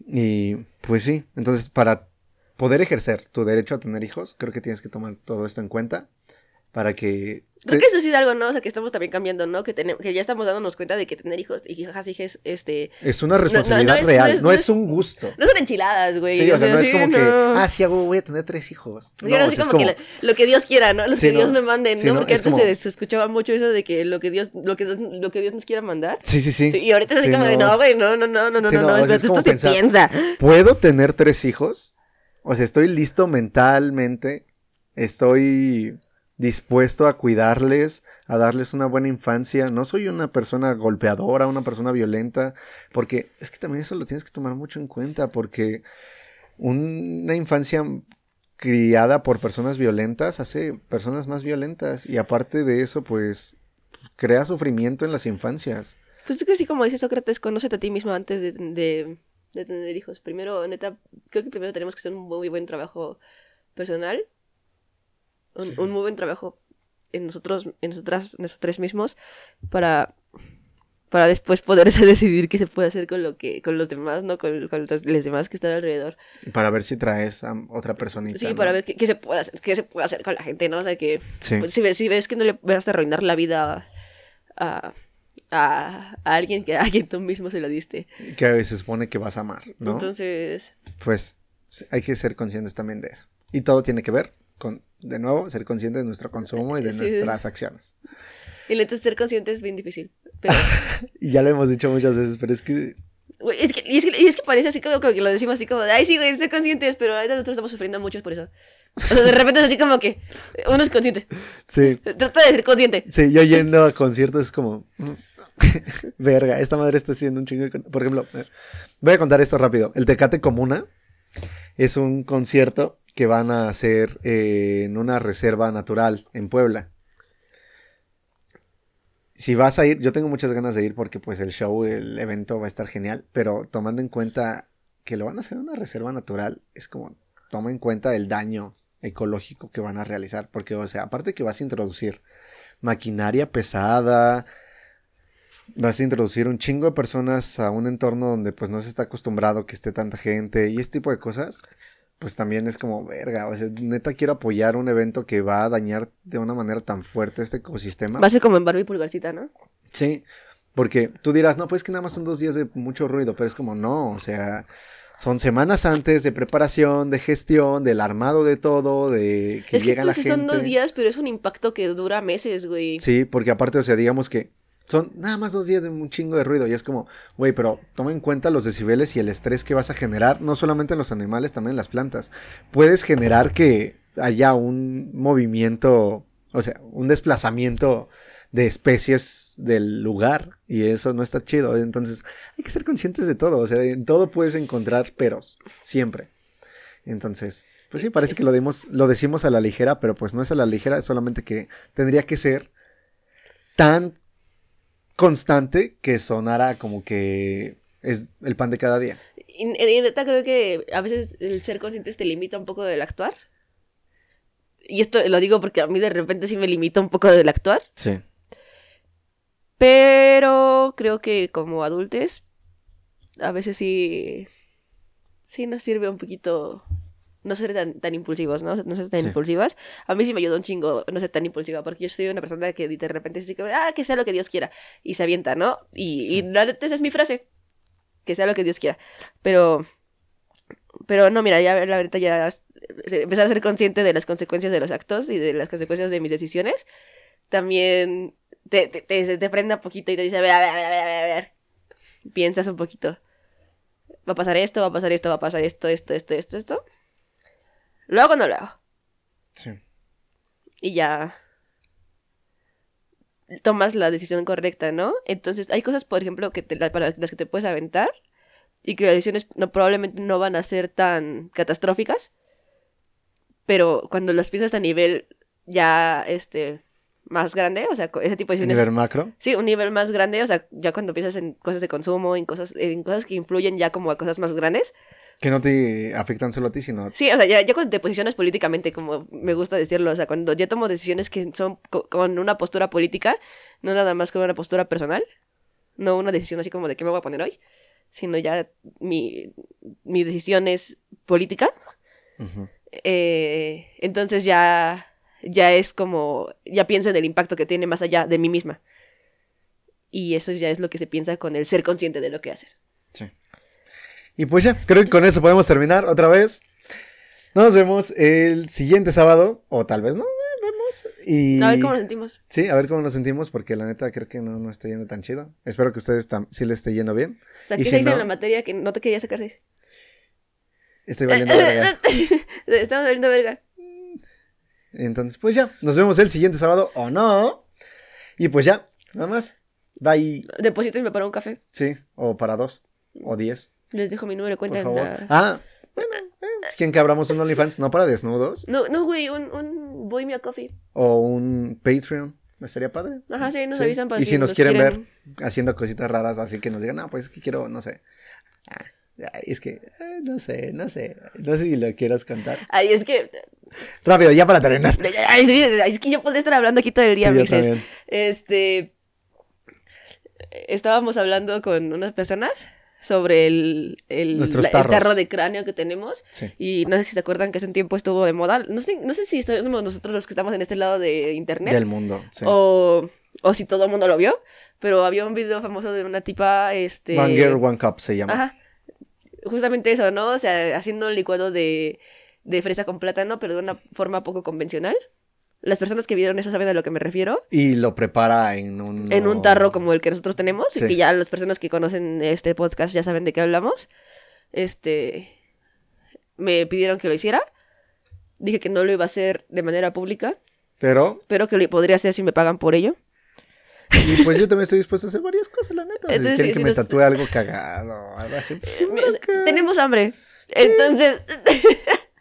Y pues sí, entonces para poder ejercer tu derecho a tener hijos, creo que tienes que tomar todo esto en cuenta para que... Creo que eso sí es algo, ¿no? O sea, que estamos también cambiando, ¿no? Que, tenemos, que ya estamos dándonos cuenta de que tener hijos y hijas, hijas, este... Es una no, responsabilidad no es- real, no es- no, un gusto. No son enchiladas, güey. Sí, o sea, no es como que, ah, sí, hago, voy a tener tres hijos. Sí, No, es como, que lo, lo que Dios quiera, ¿no? Lo Sí, que Dios me mande, Sí, ¿no? Porque Es antes como- se, escuchaba mucho eso de que lo que Dios, lo que Dios, lo que Dios nos quiera mandar. Sí, sí, sí. Y ahorita es así Sí, como de, no, güey, no, no, no, no, no, no, esto, esto se piensa. ¿Puedo tener tres hijos? O sea, estoy listo mentalmente, estoy dispuesto a cuidarles, a darles una buena infancia. No soy una persona golpeadora, una persona violenta, porque es que también eso lo tienes que tomar mucho en cuenta, porque una infancia criada por personas violentas hace personas más violentas y aparte de eso, pues crea sufrimiento en las infancias. Pues es que así como dice Sócrates, conócete a ti mismo antes de, de tener hijos. Primero, neta, creo que primero tenemos que hacer un muy buen trabajo personal. Un, Sí. un muy buen trabajo en nosotros, en nosotras, nosotros mismos, para, para después poder decidir qué se puede hacer con lo que, con los demás, ¿no? Con, con los, los demás que están alrededor. Para ver si traes a otra personita. Sí, ¿no? para ver qué, qué se puede hacer, qué se puede hacer con la gente, ¿no? O sea que Sí. pues, si, ves, si ves que no le vas a arruinar la vida a, a, a alguien que a quien tú mismo se lo diste. que se supone que vas a amar, ¿no? Entonces, Pues hay que ser conscientes también de eso. Y todo tiene que ver con, de nuevo, ser consciente de nuestro consumo y de Sí. nuestras acciones. y entonces ser consciente es bien difícil. Pero, Y ya lo hemos dicho muchas veces, pero es que güey, es que, y, es que, y es que parece así como, como que lo decimos así como de, ay, sí, güey, ser conscientes, pero ahorita nosotros estamos sufriendo mucho por eso. O sea, de repente es así como que uno es consciente. sí, Trata de ser consciente. sí, yo yendo a conciertos es como mm, verga, esta madre está haciendo un chingo de Por ejemplo, voy a contar esto rápido. El Tecate Comuna es un concierto que van a hacer eh, en una reserva natural en Puebla. Si vas a ir, yo tengo muchas ganas de ir porque pues el show, el evento va a estar genial, pero tomando en cuenta que lo van a hacer en una reserva natural, es como, toma en cuenta el daño ecológico que van a realizar, porque, o sea, aparte que vas a introducir maquinaria pesada, vas a introducir un chingo de personas a un entorno donde pues no se está acostumbrado que esté tanta gente y este tipo de cosas, pues también es como, verga, o sea, neta quiero apoyar un evento que va a dañar de una manera tan fuerte este ecosistema. Va a ser como en Barbie Pulgarcita, ¿no? Sí, porque tú dirás, no, pues que nada más son dos días de mucho ruido, pero es como, no, o sea, son semanas antes de preparación, de gestión, del armado de todo, de que es que llega tú la gente. son dos días, pero es un impacto que dura meses, güey. Sí, porque aparte, o sea, digamos que son nada más dos días de un chingo de ruido y es como, güey, pero toma en cuenta los decibeles y el estrés que vas a generar, no solamente en los animales, también en las plantas. Puedes generar que haya un movimiento, o sea, un desplazamiento de especies del lugar y eso no está chido. Entonces, hay que ser conscientes de todo, o sea, en todo puedes encontrar peros, siempre. Entonces, pues sí, parece que lo, dimos, lo decimos a la ligera, pero pues no es a la ligera, es solamente que tendría que ser tan constante que sonara como que es el pan de cada día. Y, y neta creo que a veces el ser conscientes te limita un poco del actuar. Y esto lo digo porque a mí de repente sí me limita un poco del actuar. Sí. Pero creo que como adultos, a veces sí. Sí nos sirve un poquito no ser tan, tan impulsivos, ¿no? No ser tan Sí. impulsivas. A mí sí me ayuda un chingo no ser tan impulsiva, porque yo soy una persona que de repente dice que, ah, que sea lo que Dios quiera. Y se avienta, ¿no? Y, Sí. y esa es mi frase. Que sea lo que Dios quiera. Pero. Pero no, mira, ya la verdad ya empezar a ser consciente de las consecuencias de los actos y de las consecuencias de mis decisiones. También te, te, te, te un poquito y te dice, a ver, a ver, a ver, a ver, a ver. Piensas un poquito. Va a pasar esto, va a pasar esto, va a pasar esto, esto, esto, esto, esto. ¿Lo hago o no lo hago? Sí. Y ya tomas la decisión correcta, ¿no? Entonces, hay cosas, por ejemplo, que te, para las que te puedes aventar y que las decisiones no, probablemente no van a ser tan catastróficas, pero cuando las piensas a nivel ya, este, más grande, o sea, ese tipo de decisiones... nivel macro. Sí, un nivel más grande, o sea, ya cuando piensas en cosas de consumo, en cosas, en cosas que influyen ya como a cosas más grandes. Que no te afectan solo a ti, sino Sí, o sea, ya, ya cuando te posicionas políticamente, como me gusta decirlo, o sea, cuando ya tomo decisiones que son co- con una postura política, no nada más con una postura personal, no una decisión así como de qué me voy a poner hoy, sino ya mi, mi decisión es política, eh, entonces ya, ya es como, ya pienso en el impacto que tiene más allá de mí misma. Y eso ya es lo que se piensa con el ser consciente de lo que haces. Sí. Y pues ya, creo que con eso podemos terminar otra vez. Nos vemos el siguiente sábado, o tal vez no, eh, vemos. Y... A ver cómo nos sentimos. Sí, a ver cómo nos sentimos, porque la neta creo que no nos está yendo tan chido. Espero que a ustedes sí les esté yendo bien. O sea, ¿qué se dice no- en la materia que no te quería sacar seis? Estoy valiendo verga. Estamos valiendo verga. Entonces, pues ya, nos vemos el siguiente sábado, o no. Y pues ya, nada más. Bye. Deposítenme para un café. Sí, o para dos, o diez, Les dejo mi número de por cuenta en favor. la... Ah, bueno, eh, quieren que abramos un OnlyFans, no para desnudos, No, no, güey, un, un Boy Me a Coffee. o un Patreon, estaría padre. Ajá, sí, nos Sí. avisan para Y si nos quieren ver haciendo cositas raras, así que nos digan, no, pues es que quiero, no sé. Ah, ay, es que, eh, no sé, no sé. No sé si lo quieras contar. Ay, es que... Rápido, ya para terminar. Ay, es que yo podría estar hablando aquí todo el día, Sí, Mixes. Este... Estábamos hablando con unas personas sobre el, el, la- el tarro de cráneo que tenemos. Sí. Y no sé si se acuerdan que hace un tiempo estuvo de moda. No sé, no sé si somos nosotros los que estamos en este lado de internet. Del mundo, sí. o, o si todo el mundo lo vio. Pero había un video famoso de una tipa, este... One Girl, One Cup se llama. Ajá. Justamente eso, ¿no? O sea, haciendo un licuado de, de fresa con plátano, pero de una forma poco convencional. Las personas que vieron eso saben a lo que me refiero. Y lo prepara en un... En un tarro como el que nosotros tenemos, Sí. y que ya las personas que conocen este podcast ya saben de qué hablamos. Este. Me pidieron que lo hiciera. Dije que no lo iba a hacer de manera pública, Pero, pero que lo podría hacer si me pagan por ello. y pues yo también estoy dispuesto a hacer varias cosas, la neta. Entonces, si quieren sí, que sí me nos- tatúe algo cagado, algo así. pues, sí, Tenemos hambre. Entonces.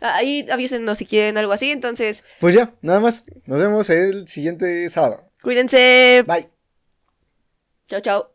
Ahí avísenos si quieren algo así. Entonces, Pues ya, nada más. Nos vemos el siguiente sábado. cuídense. Bye. Chao, chao.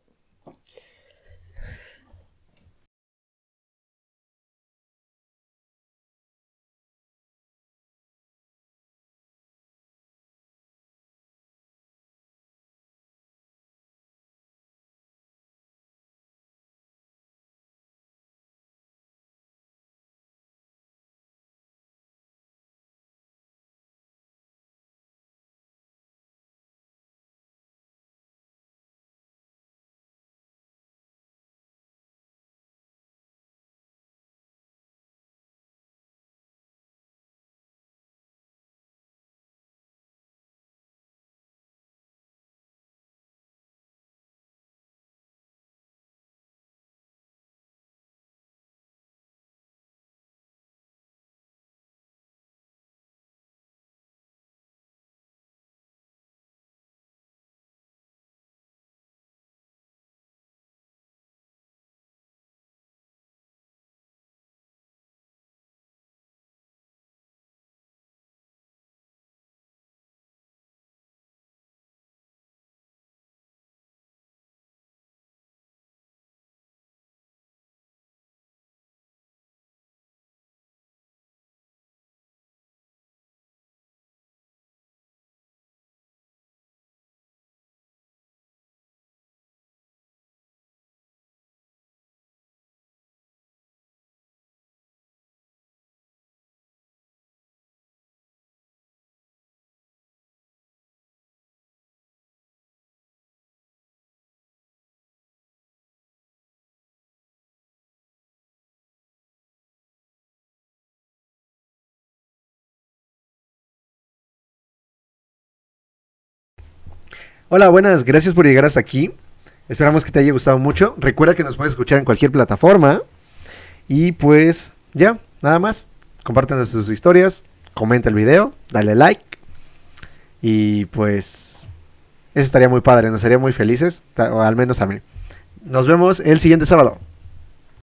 Hola, buenas, gracias por llegar hasta aquí. Esperamos que te haya gustado mucho. Recuerda que nos puedes escuchar en cualquier plataforma. Y pues ya, nada más. Compártenos tus historias, comenta el video, dale like. Y pues eso estaría muy padre, nos haría muy felices, o al menos a mí. Nos vemos el siguiente sábado.